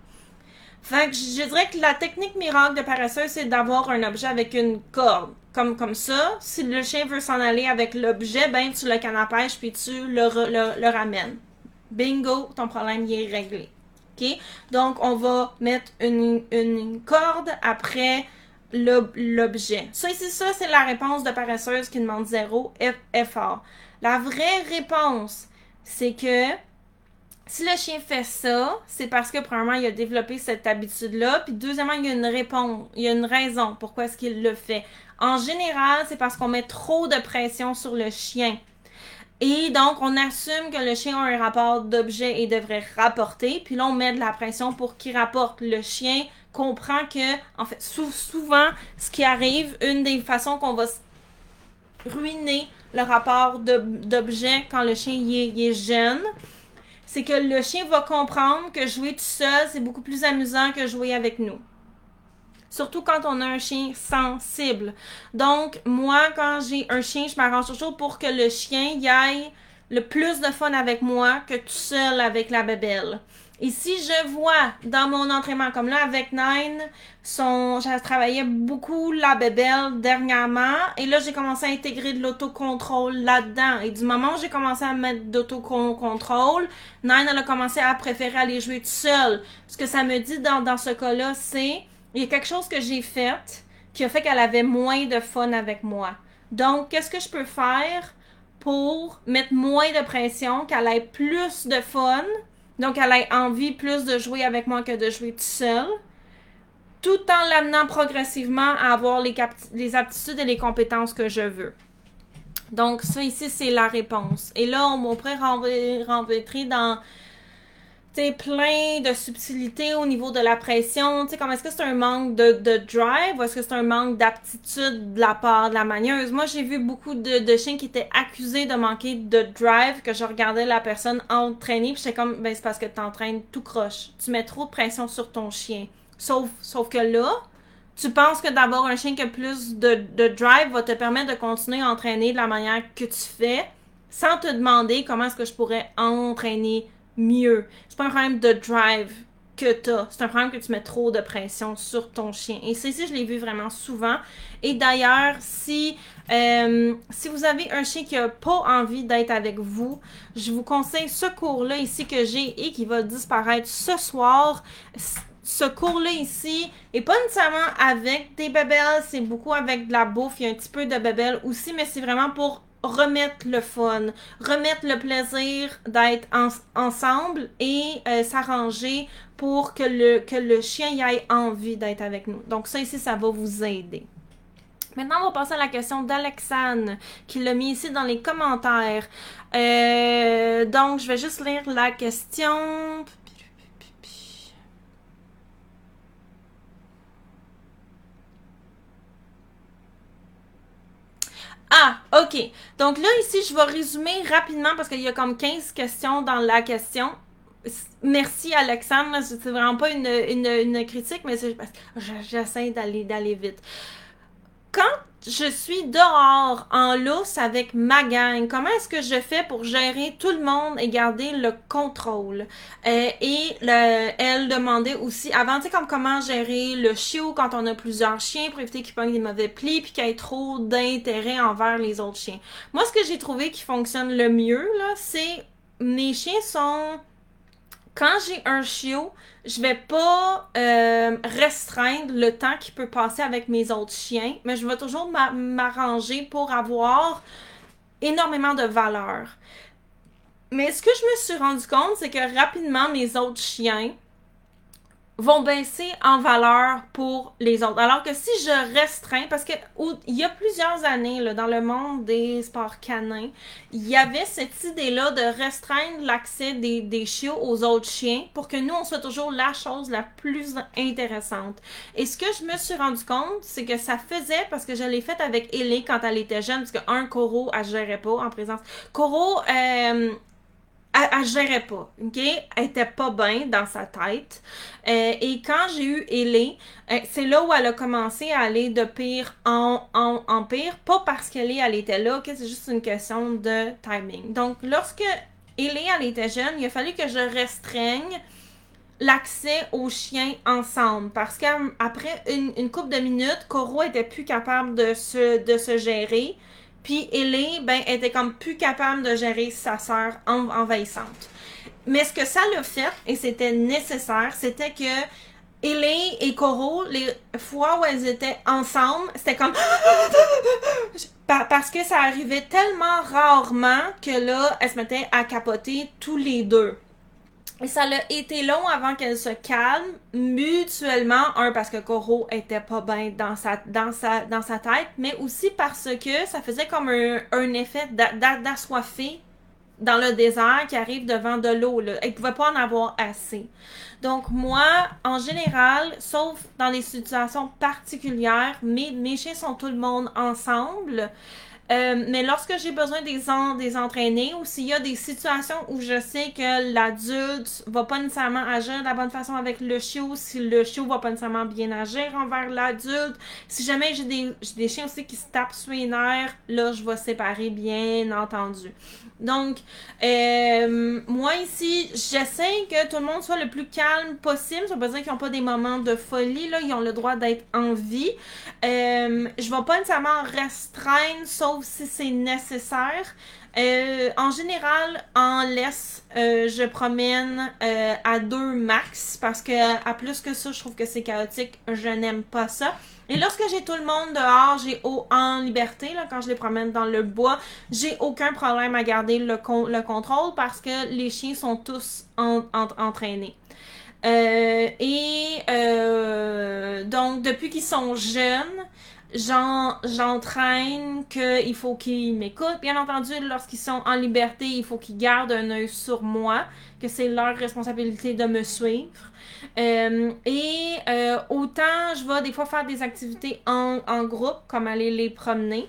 Fait que je dirais que la technique miracle de paresseuse, c'est d'avoir un objet avec une corde. Comme, comme ça, si le chien veut s'en aller avec l'objet, ben tu le canapèches puis tu le, le, ramènes. Bingo, ton problème y est réglé. OK? Donc, on va mettre une, une corde après l'objet. Ça ici, ça, c'est la réponse de paresseuse qui demande zéro effort. La vraie réponse, c'est que si le chien fait ça, c'est parce que premièrement, il a développé cette habitude-là, puis deuxièmement, il y a une réponse, il y a une raison pourquoi est-ce qu'il le fait. En général, c'est parce qu'on met trop de pression sur le chien. Et donc, on assume que le chien a un rapport d'objet et devrait rapporter. Puis là, on met de la pression pour qu'il rapporte. Le chien comprend que, en fait, souvent, ce qui arrive, une des façons qu'on va ruiner le rapport d'objet quand le chien y est, jeune, c'est que le chien va comprendre que jouer tout seul, c'est beaucoup plus amusant que jouer avec nous. Surtout quand on a un chien sensible. Donc, moi, quand j'ai un chien, je m'arrange toujours pour que le chien y aille le plus de fun avec moi que tout seul avec la bébelle. Et si je vois dans mon entraînement, comme là avec Nine, son, j'ai travaillé beaucoup la bébelle dernièrement, et là j'ai commencé à intégrer de l'autocontrôle là-dedans. Et du moment où j'ai commencé à mettre d'autocontrôle, Nine elle a commencé à préférer aller jouer tout seul. Ce que ça me dit dans, dans ce cas-là, c'est il y a quelque chose que j'ai fait qui a fait qu'elle avait moins de fun avec moi. Donc, qu'est-ce que je peux faire pour mettre moins de pression, qu'elle ait plus de fun, donc elle ait envie plus de jouer avec moi que de jouer tout seul, tout en l'amenant progressivement à avoir les, les aptitudes et les compétences que je veux. Donc, ça ici, c'est la réponse. Et là, on pourrait rentrer dans sais, plein de subtilités au niveau de la pression. Tu comme est-ce que c'est un manque de, de drive ou est-ce que c'est un manque d'aptitude de la part de la manieuse? Moi, j'ai vu beaucoup de, de, chiens qui étaient accusés de manquer de drive, que je regardais la personne entraîner, puis j'étais comme, ben, c'est parce que t'entraînes tout croche. Tu mets trop de pression sur ton chien. Sauf, sauf que là, tu penses que d'avoir un chien qui a plus de, de drive va te permettre de continuer à entraîner de la manière que tu fais sans te demander comment est-ce que je pourrais entraîner mieux. C'est pas un problème de drive que t'as. C'est un problème que tu mets trop de pression sur ton chien. Et c'est je l'ai vu vraiment souvent. Et d'ailleurs, si, euh, si vous avez un chien qui a pas envie d'être avec vous, je vous conseille ce cours-là ici que j'ai et qui va disparaître ce soir. Ce cours-là ici est pas nécessairement avec des bébelles, c'est beaucoup avec de la bouffe, il y a un petit peu de bébelles aussi, mais c'est vraiment pour remettre le fun, remettre le plaisir d'être ensemble et euh, s'arranger pour que le, que le chien y ait envie d'être avec nous. Donc ça ici, ça va vous aider. Maintenant, on va passer à la question d'Alexandre, qui l'a mis ici dans les commentaires. Euh, donc, je vais juste lire la question. Ah, ok. Donc là, ici, je vais résumer rapidement parce qu'il y a comme 15 questions dans la question. Merci Alexandre, c'est vraiment pas une, une, critique, mais j'essaie d'aller d'aller vite. Quand je suis dehors en lousse avec ma gang. Comment est-ce que je fais pour gérer tout le monde et garder le contrôle? Euh, et le, elle demandait aussi, avant, tu sais, comme comment gérer le chiot quand on a plusieurs chiens pour éviter qu'ils prennent des mauvais plis puis qu'il y ait trop d'intérêt envers les autres chiens. Moi, ce que j'ai trouvé qui fonctionne le mieux, là, c'est mes chiens sont quand j'ai un chiot, je vais pas euh, restreindre le temps qu'il peut passer avec mes autres chiens, mais je vais toujours m'arranger pour avoir énormément de valeur. Mais ce que je me suis rendu compte, c'est que rapidement, mes autres chiens vont baisser en valeur pour les autres. Alors que si je restreins, parce que il y a plusieurs années dans le monde des sports canins, il y avait cette idée-là de restreindre l'accès des, des chiots aux autres chiens pour que nous, on soit toujours la chose la plus intéressante. Et ce que je me suis rendu compte, c'est que ça faisait, parce que je l'ai fait avec Ellie quand elle était jeune, parce que un, Coro, elle gérait pas en présence. Coro, euh, elle, elle gérait pas, ok? Elle était pas bien dans sa tête. Euh, et quand j'ai eu Ellie, euh, c'est là où elle a commencé à aller de pire en, en, en pire. Pas parce qu'Ellie, elle était là, ok? C'est juste une question de timing. Donc, lorsque Ellie, elle était jeune, il a fallu que je restreigne l'accès aux chiens ensemble parce qu'après une, une couple de minutes, Coro était plus capable de se, de se gérer. Puis Ellie, ben, était comme plus capable de gérer sa sœur envahissante. Mais ce que ça l'a fait, et c'était nécessaire, c'était que Ellie et Coro, les fois où elles étaient ensemble, c'était comme... Parce que ça arrivait tellement rarement que là, elles se mettaient à capoter tous les deux. Et ça a été long avant qu'elle se calme, mutuellement. Un, parce que Coro était pas bien dans sa, tête, mais aussi parce que ça faisait comme un, un effet d'assoiffé dans le désert qui arrive devant de l'eau. Elle pouvait pas en avoir assez. Donc moi, en général, sauf dans les situations particulières, mes, mes chiens sont tout le monde ensemble. Euh, mais lorsque j'ai besoin des, en, des entraîner ou s'il y a des situations où je sais que l'adulte va pas nécessairement agir de la bonne façon avec le chiot, si le chiot va pas nécessairement bien agir envers l'adulte, si jamais j'ai des, des chiens aussi qui se tapent sur les nerfs, là, je vais séparer bien entendu. Donc, euh, moi ici, j'essaie que tout le monde soit le plus calme possible. Ça veut pas dire qu'ils n'ont pas des moments de folie, là. Ils ont le droit d'être en vie. Euh, je vais pas nécessairement restreindre, sauf si c'est nécessaire. Euh, en général, en laisse, euh, je promène euh, à deux max parce que à plus que ça, je trouve que c'est chaotique. Je n'aime pas ça. Et lorsque j'ai tout le monde dehors, j'ai en liberté, là, quand je les promène dans le bois, j'ai aucun problème à garder le, le contrôle parce que les chiens sont tous entraînés. et donc, depuis qu'ils sont jeunes, j'entraîne qu'il faut qu'ils m'écoutent. Bien entendu, lorsqu'ils sont en liberté, il faut qu'ils gardent un œil sur moi, que c'est leur responsabilité de me suivre. Euh, et euh, autant je vais des fois faire des activités en, groupe, comme aller les promener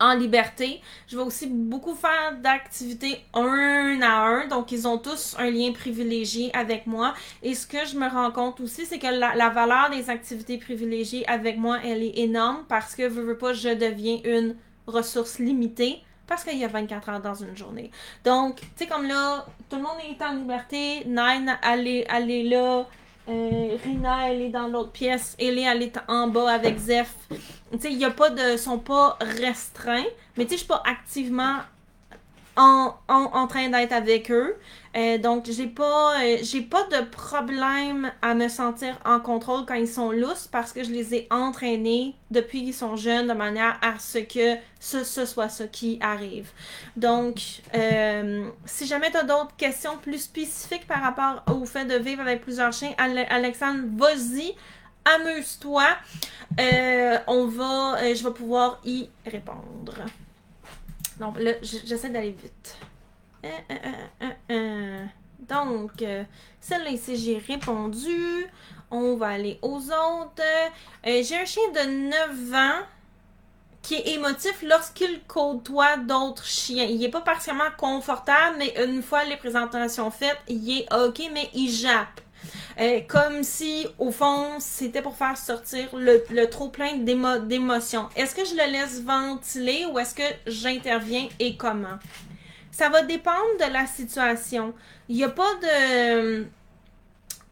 en liberté. Je vais aussi beaucoup faire d'activités un à un. Donc, ils ont tous un lien privilégié avec moi. Et ce que je me rends compte aussi, c'est que la, valeur des activités privilégiées avec moi, elle est énorme parce que, veux, veux pas, je deviens une ressource limitée parce qu'il y a 24 heures dans une journée. Donc, tu sais, comme là, tout le monde est en liberté. Nine, elle est, là. Euh, Rina, elle est dans l'autre pièce. Ellie, elle est en bas avec Zeph. Tu sais, il a pas de. sont pas restreints. Mais tu sais, je suis pas activement en, en, train d'être avec eux. Euh, donc, j'ai pas, euh, j'ai pas de problème à me sentir en contrôle quand ils sont lousses parce que je les ai entraînés depuis qu'ils sont jeunes de manière à ce que ce, ce soit ce qui arrive. Donc, euh, si jamais tu as d'autres questions plus spécifiques par rapport au fait de vivre avec plusieurs chiens, Alexandre, vas-y amuse-toi. on va, je vais pouvoir y répondre. Donc là, j'essaie d'aller vite. Euh, euh, euh, Donc, celle-là ici, j'ai répondu. On va aller aux autres. j'ai un chien de 9 ans qui est émotif lorsqu'il côtoie d'autres chiens. Il n'est pas particulièrement confortable, mais une fois les présentations faites, il est OK, mais il jappe. Comme si, au fond, c'était pour faire sortir le, trop plein d'émotions. Est-ce que je le laisse ventiler ou est-ce que j'interviens et comment? Ça va dépendre de la situation. Il n'y a pas de.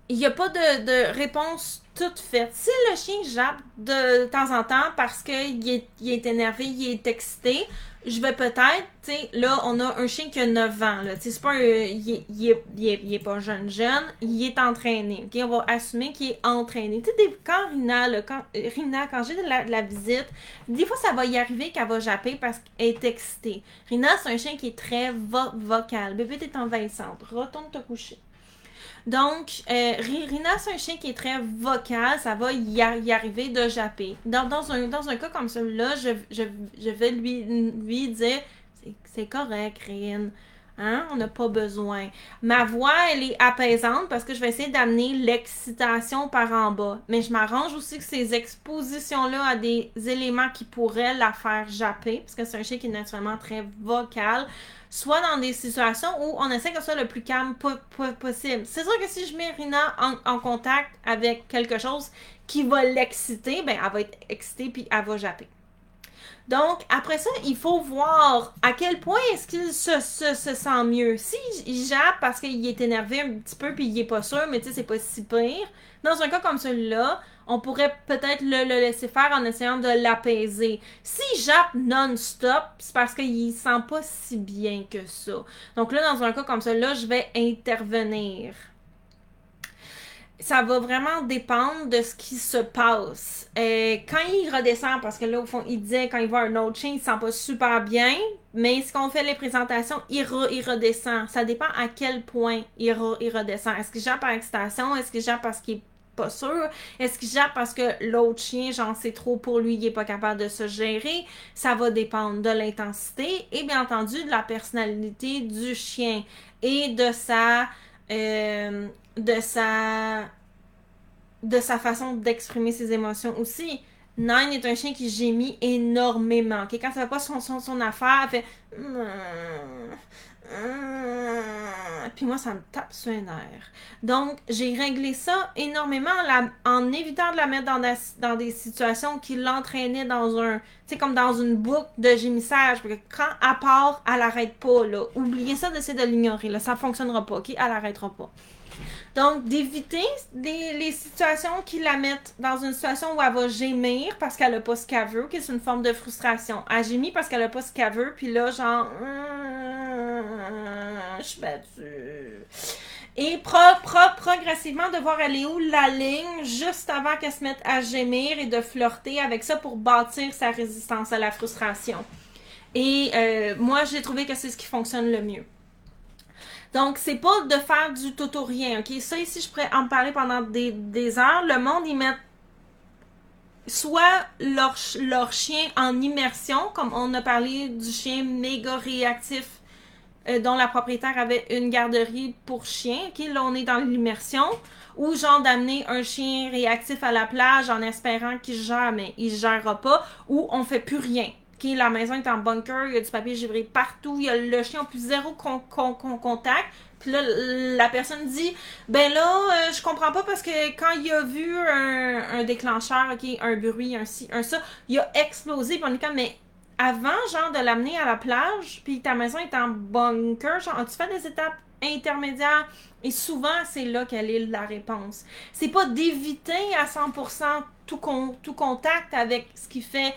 Il n'y a pas de, réponse toute faite. Si le chien jappe de temps en temps parce qu'il est, il est énervé, il est excité, je vais peut-être, tu sais, là, on a un chien qui a 9 ans, là. Tu sais, c'est pas un. Il est, il, est, il, est, pas jeune, jeune, il est entraîné. OK? On va assumer qu'il est entraîné. Tu sais, quand Rina, là, quand, Rina, quand j'ai de la, de la, visite, des fois, ça va y arriver qu'elle va japper parce qu'elle est excitée. Rina, c'est un chien qui est très vocal. Bébé, t'es envahissante. Retourne te coucher. Donc, euh, Rina, c'est un chien qui est très vocal, ça va y, arriver de japper. Dans, un, dans un cas comme celui-là, je, je, vais lui, lui dire c'est correct, Rine. Hein? On n'a pas besoin. Ma voix, elle est apaisante parce que je vais essayer d'amener l'excitation par en bas. Mais je m'arrange aussi que ces expositions-là à des éléments qui pourraient la faire japper, parce que c'est un chien qui est naturellement très vocal soit dans des situations où on essaie que soit le plus calme possible. C'est sûr que si je mets Rina en, contact avec quelque chose qui va l'exciter, ben elle va être excitée puis elle va japper. Donc, après ça, il faut voir à quel point est-ce qu'il se, se, sent mieux. Il jappe parce qu'il est énervé un petit peu puis il est pas sûr, mais tu sais, c'est pas si pire. Dans un cas comme celui-là, on pourrait peut-être le, laisser faire en essayant de l'apaiser. Si jappe non-stop, c'est parce qu'il sent pas si bien que ça. Donc là, dans un cas comme ça, là, je vais intervenir. Ça va vraiment dépendre de ce qui se passe. Euh, quand il redescend, parce que là, au fond, il disait quand il voit un autre chien, il se sent pas super bien, mais ce qu'on fait les présentations, il, redescend. Ça dépend à quel point il, redescend. Est-ce qu'il jappe par excitation? Est-ce qu'il jappe parce qu'il est pas sûr? Est-ce qu'il jappe parce que l'autre chien, j'en sais trop pour lui, il est pas capable de se gérer? Ça va dépendre de l'intensité et bien entendu de la personnalité du chien et de sa euh, de sa de sa façon d'exprimer ses émotions aussi. Nine est un chien qui gémit énormément. Quand ça va pas son, son, son affaire, elle fait. Puis moi, ça me tape sur un air. Donc, j'ai réglé ça énormément en évitant de la mettre dans, des situations qui l'entraînaient dans un. Tu sais, comme dans une boucle de gémissage. Quand elle part, elle arrête pas. Là. Oubliez ça d'essayer de l'ignorer. Là. Ça fonctionnera pas. OK? Elle arrêtera pas. Donc, d'éviter les situations qui la mettent dans une situation où elle va gémir parce qu'elle n'a pas ce qu'elle veut, qui est une forme de frustration. Elle gémit parce qu'elle n'a pas ce qu'elle veut, puis là, genre, je suis battue. Et pro, progressivement, de voir aller où la ligne juste avant qu'elle se mette à gémir et de flirter avec ça pour bâtir sa résistance à la frustration. Et euh, moi, j'ai trouvé que c'est ce qui fonctionne le mieux. Donc, c'est pas de faire du tout ou rien, OK? Ça, ici, je pourrais en parler pendant des, heures. Le monde, ils mettent soit leur, chien en immersion, comme on a parlé du chien méga réactif euh, dont la propriétaire avait une garderie pour chiens. OK? Là, on est dans l'immersion. Ou genre d'amener un chien réactif à la plage en espérant qu'il gère, mais il gérera pas. Ou on fait plus rien la maison est en bunker, il y a du papier givré partout, il y a le chien plus zéro contact. Puis là, la personne dit, ben là, euh, je comprends pas parce que quand il a vu un, déclencheur, un bruit, un ci, un ça, il a explosé. Puis on est comme, mais avant, genre, de l'amener à la plage, puis ta maison est en bunker, genre, as-tu fait des étapes intermédiaires? Et souvent, c'est là qu'elle est la réponse. C'est pas d'éviter à 100% tout, tout contact avec ce qui fait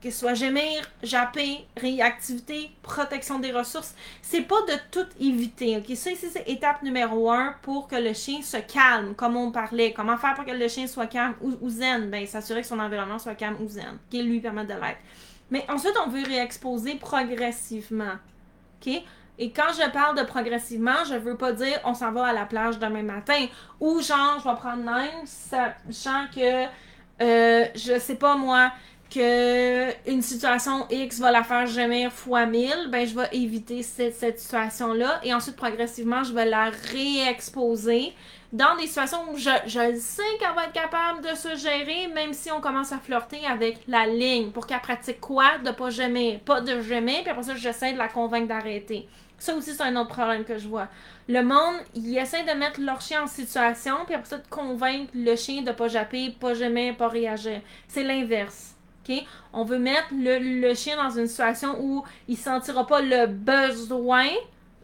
que ce soit gémir, japper, réactivité, protection des ressources. C'est pas de tout éviter. OK? Ça ici, c'est étape numéro un pour que le chien se calme, comme on parlait. Comment faire pour que le chien soit calme ou, zen? Ben, s'assurer que son environnement soit calme ou zen, qui lui permettre de l'être. Mais ensuite, on veut réexposer progressivement. OK? Et quand je parle de progressivement, je veux pas dire on s'en va à la plage demain matin ou genre je vais prendre même, sachant que euh, je sais pas moi, que une situation X va la faire gémir fois 1000, ben je vais éviter cette, cette situation-là et ensuite progressivement je vais la réexposer dans des situations où je, je sais qu'elle va être capable de se gérer même si on commence à flirter avec la ligne pour qu'elle pratique quoi? De pas gémir, pas de gémir puis après ça j'essaie de la convaincre d'arrêter. Ça aussi c'est un autre problème que je vois. Le monde, il essaie de mettre leur chien en situation puis après ça de convaincre le chien de pas japper, pas gémir, pas réagir. C'est l'inverse. On veut mettre le, chien dans une situation où il ne sentira pas le besoin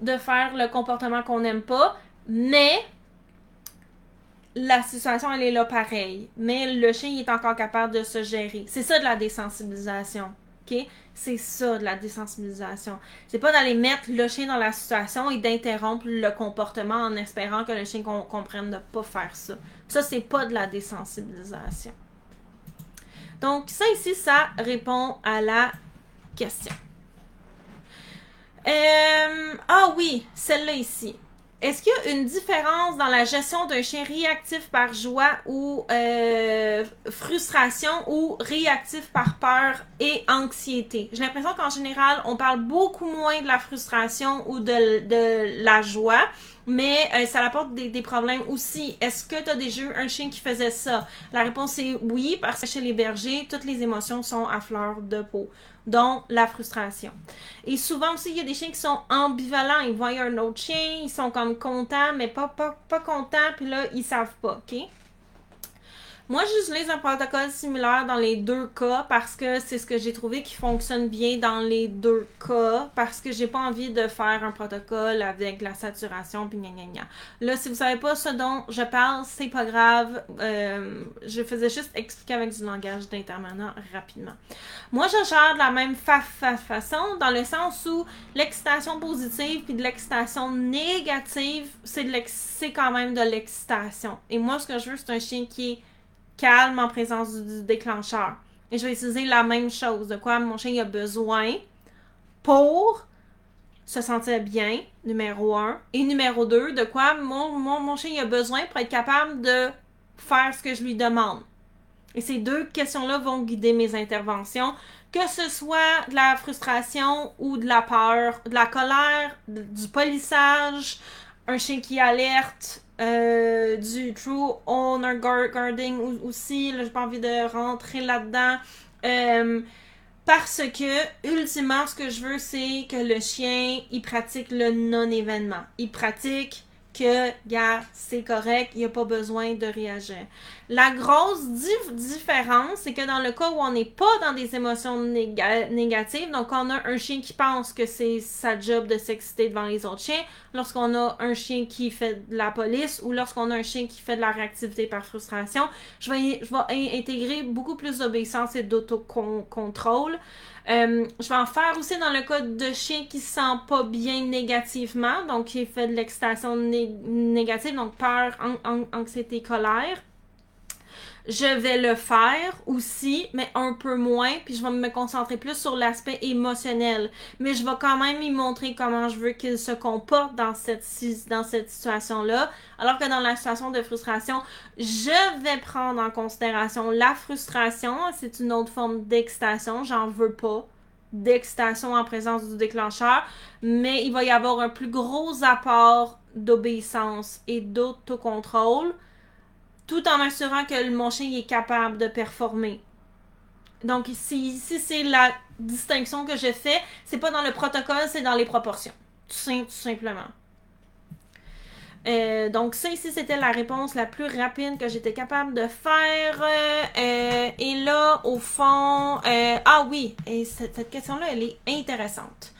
de faire le comportement qu'on n'aime pas, mais la situation, elle est là pareil. Mais le chien, il est encore capable de se gérer. C'est ça de la désensibilisation. C'est ça de la désensibilisation. C'est pas d'aller mettre le chien dans la situation et d'interrompre le comportement en espérant que le chien comprenne de pas faire ça. Ça, c'est pas de la désensibilisation. Donc, ça ici, ça répond à la question. Euh, ah oui, celle-là ici. Est-ce qu'il y a une différence dans la gestion d'un chien réactif par joie ou euh, frustration ou réactif par peur et anxiété? J'ai l'impression qu'en général, on parle beaucoup moins de la frustration ou de, de la joie, mais euh, ça apporte des, des, problèmes aussi. Est-ce que tu as déjà eu un chien qui faisait ça? La réponse est oui, parce que chez les bergers, toutes les émotions sont à fleur de peau dont la frustration. Et souvent aussi, il y a des chiens qui sont ambivalents. Ils voient un autre chien, ils sont comme contents, mais pas, pas, pas contents, puis là, ils savent pas, OK? Moi, j'utilise un protocole similaire dans les deux cas parce que c'est ce que j'ai trouvé qui fonctionne bien dans les deux cas parce que j'ai pas envie de faire un protocole avec la saturation puis gna gna gna. Là, si vous savez pas ce dont je parle, c'est pas grave. Euh, je faisais juste expliquer avec du langage d'intervenant rapidement. Moi, je gère de la même façon dans le sens où l'excitation positive puis de l'excitation négative, c'est quand même de l'excitation. Et moi, ce que je veux, c'est un chien qui est calme en présence du, déclencheur. Et je vais utiliser la même chose, de quoi mon chien a besoin pour se sentir bien, numéro un. Et numéro deux, de quoi mon, chien a besoin pour être capable de faire ce que je lui demande. Et ces deux questions-là vont guider mes interventions, que ce soit de la frustration ou de la peur, de la colère, du polissage, un chien qui alerte, euh, du True Owner Guarding aussi. Là, j'ai pas envie de rentrer là-dedans. Euh, parce que, ultimement, ce que je veux, c'est que le chien, il pratique le non-événement. Il pratique que, gars, c'est correct, il n'y a pas besoin de réagir. La grosse différence, c'est que dans le cas où on n'est pas dans des émotions négatives, donc on a un chien qui pense que c'est sa job de s'exciter devant les autres chiens, lorsqu'on a un chien qui fait de la police ou lorsqu'on a un chien qui fait de la réactivité par frustration, je vais, je vais intégrer beaucoup plus d'obéissance et d'autocontrôle. Euh, je vais en faire aussi dans le cas de chiens qui se sentent pas bien négativement, donc qui fait de l'excitation négative, donc peur, anxiété, colère je vais le faire aussi, mais un peu moins, puis je vais me concentrer plus sur l'aspect émotionnel. Mais je vais quand même y montrer comment je veux qu'il se comporte dans cette, dans cette situation-là. Alors que dans la situation de frustration, je vais prendre en considération la frustration. C'est une autre forme d'excitation. J'en veux pas d'excitation en présence du déclencheur, mais il va y avoir un plus gros apport d'obéissance et d'autocontrôle tout en m'assurant que mon chien est capable de performer. Donc ici, c'est la distinction que je fais. C'est pas dans le protocole, c'est dans les proportions. Tout, simplement. Euh, donc ça ici, c'était la réponse la plus rapide que j'étais capable de faire. Euh, et là, au fond... Euh, ah oui, et cette question-là, elle est intéressante.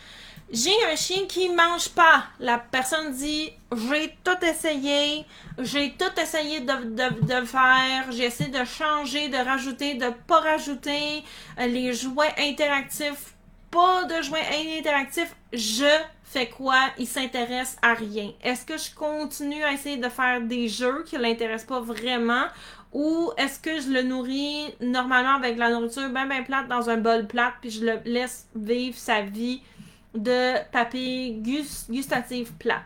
J'ai un chien qui mange pas. La personne dit j'ai tout essayé, j'ai tout essayé de, faire, j'ai essayé de changer, de rajouter, de pas rajouter euh, les jouets interactifs, pas de jouets interactifs. Je fais quoi? Il s'intéresse à rien. Est-ce que je continue à essayer de faire des jeux qui l'intéressent pas vraiment? Ou est-ce que je le nourris normalement avec la nourriture bien bien plate dans un bol plate puis je le laisse vivre sa vie de papier gustatif plate.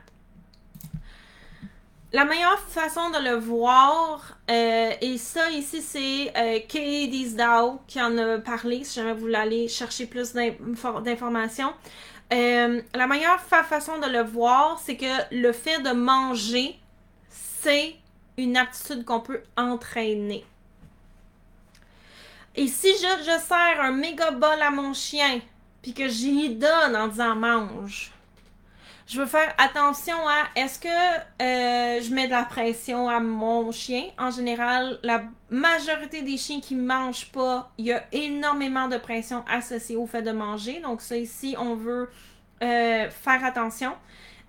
La meilleure façon de le voir, euh, et ça ici c'est euh, Katie Dow qui en a parlé, si jamais vous voulez aller chercher plus d'informations. Euh, la meilleure façon de le voir, c'est que le fait de manger, c'est une aptitude qu'on peut entraîner. Et si je, je sers un méga bol à mon chien, puis que j'y donne en disant mange. Je veux faire attention à est-ce que euh, je mets de la pression à mon chien? En général, la majorité des chiens qui mangent pas, il y a énormément de pression associée au fait de manger. Donc ça ici, on veut euh, faire attention.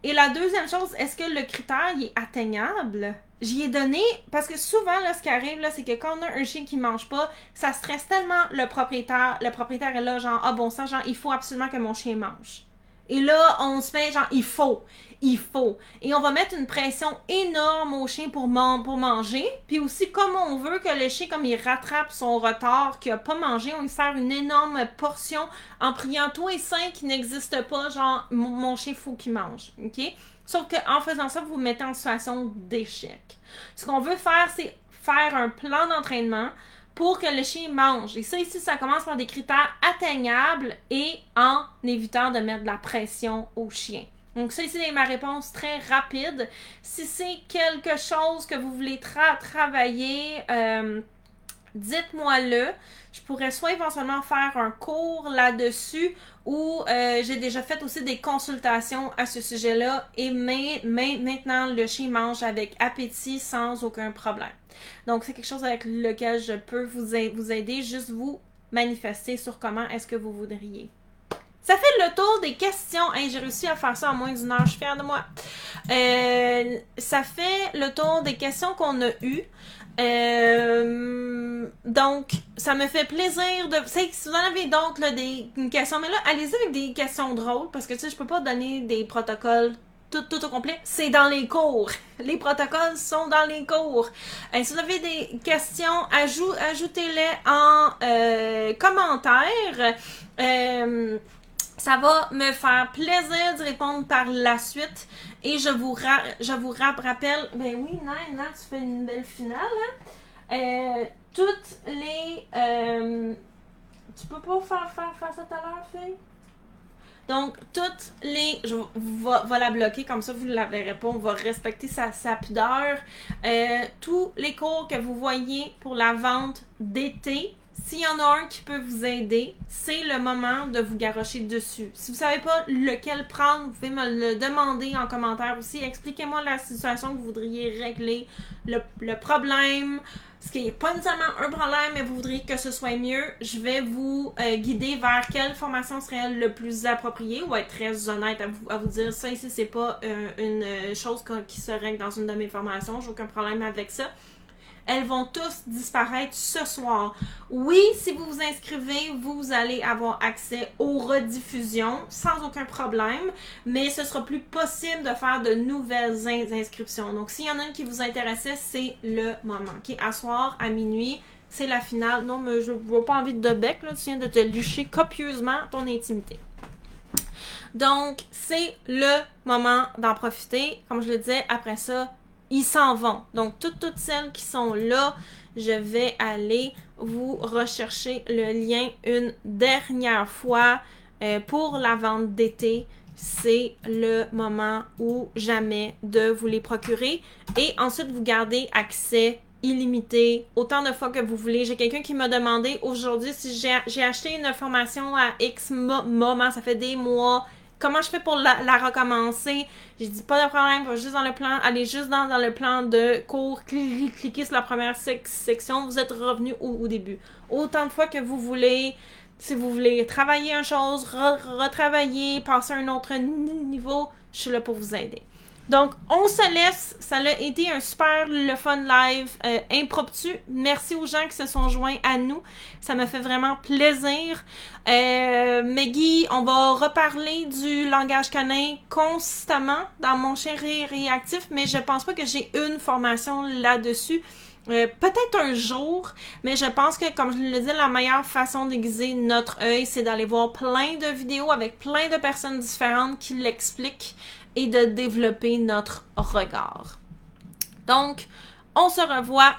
Et la deuxième chose, est-ce que le critère est atteignable? J'y ai donné, parce que souvent, là, ce qui arrive, là, c'est que quand on a un chien qui mange pas, ça stresse tellement le propriétaire. Le propriétaire est là, genre, ah bon ça, genre, il faut absolument que mon chien mange. Et là, on se fait genre, il faut, il faut. Et on va mettre une pression énorme au chien pour, manger. Puis aussi, comme on veut que le chien, comme il rattrape son retard, qu'il a pas mangé, on lui sert une énorme portion en priant tout et sain qui n'existe pas, genre, mon chien, faut qu'il mange. OK? Sauf qu'en faisant ça, vous vous mettez en situation d'échec. Ce qu'on veut faire, c'est faire un plan d'entraînement pour que le chien mange. Et ça, ici, ça commence par des critères atteignables et en évitant de mettre de la pression au chien. Donc ça, ici, c'est ma réponse très rapide. Si c'est quelque chose que vous voulez travailler, euh, dites-moi-le. Je pourrais soit éventuellement faire un cours là-dessus ou euh, j'ai déjà fait aussi des consultations à ce sujet-là et maintenant le chien mange avec appétit sans aucun problème. Donc c'est quelque chose avec lequel je peux vous, aider, juste vous manifester sur comment est-ce que vous voudriez. Ça fait le tour des questions. j'ai réussi à faire ça en moins d'une heure. Je suis fière de moi. Euh, ça fait le tour des questions qu'on a eues. Euh, donc, ça me fait plaisir de. Si vous en avez d'autres, des questions, mais là, allez-y avec des questions drôles, parce que tu sais, je peux pas donner des protocoles tout, au complet. C'est dans les cours. Les protocoles sont dans les cours. Euh, si vous avez des questions, ajoutez-les en euh, commentaire. ça va me faire plaisir de répondre par la suite. Et je vous, je vous rappelle, ben oui, Nine, là, tu fais une belle finale. Hein? Euh, toutes les. Euh, tu peux pas faire, faire, faire ça tout à l'heure, fille? Donc, toutes les. Je vais, la bloquer, comme ça vous ne la verrez pas. On va respecter sa, sa pudeur. Euh, tous les cours que vous voyez pour la vente d'été, s'il y en a un qui peut vous aider, c'est le moment de vous garrocher dessus. Si vous ne savez pas lequel prendre, vous pouvez me le demander en commentaire aussi. Expliquez-moi la situation que vous voudriez régler, le, problème, ce qui n'est pas nécessairement un problème, mais vous voudriez que ce soit mieux. Je vais vous euh, guider vers quelle formation serait le plus appropriée ou être très honnête à vous, à vous dire ça ici, c'est pas euh, une chose qui se règle dans une de mes formations. J'ai aucun problème avec ça elles vont tous disparaître ce soir. Oui, si vous vous inscrivez, vous allez avoir accès aux rediffusions sans aucun problème, mais ce sera plus possible de faire de nouvelles inscriptions. Donc, s'il y en a une qui vous intéressait, c'est le moment. À soir, à minuit, c'est la finale. Non, mais je n'ai pas envie de bec, là. Tu viens de te lucher copieusement ton intimité. Donc, c'est le moment d'en profiter. Comme je le disais, après ça, ils s'en vont. Donc, toutes, celles qui sont là, je vais aller vous rechercher le lien une dernière fois euh, pour la vente d'été. C'est le moment ou jamais de vous les procurer. Et ensuite, vous gardez accès illimité, autant de fois que vous voulez. J'ai quelqu'un qui m'a demandé aujourd'hui si j'ai acheté une formation à X moment, ça fait des mois, comment je fais pour la, recommencer? J'ai dit pas de problème, va juste dans le plan, allez juste dans, le plan de cours, cliquez, sur la première section, vous êtes revenu au, début. Autant de fois que vous voulez, si vous voulez travailler une chose, retravailler, passer à un autre niveau, je suis là pour vous aider. Donc, on se laisse. Ça a été un super le fun live euh, impromptu. Merci aux gens qui se sont joints à nous. Ça me fait vraiment plaisir. Euh, Maggie, on va reparler du langage canin constamment dans mon chien réactif, mais je pense pas que j'ai une formation là-dessus. Euh, peut-être un jour, mais je pense que, comme je le disais, la meilleure façon d'aiguiser notre œil, c'est d'aller voir plein de vidéos avec plein de personnes différentes qui l'expliquent et de développer notre regard. Donc, on se revoit.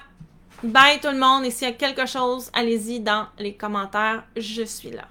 Bye tout le monde et s'il y a quelque chose, allez-y dans les commentaires. Je suis là.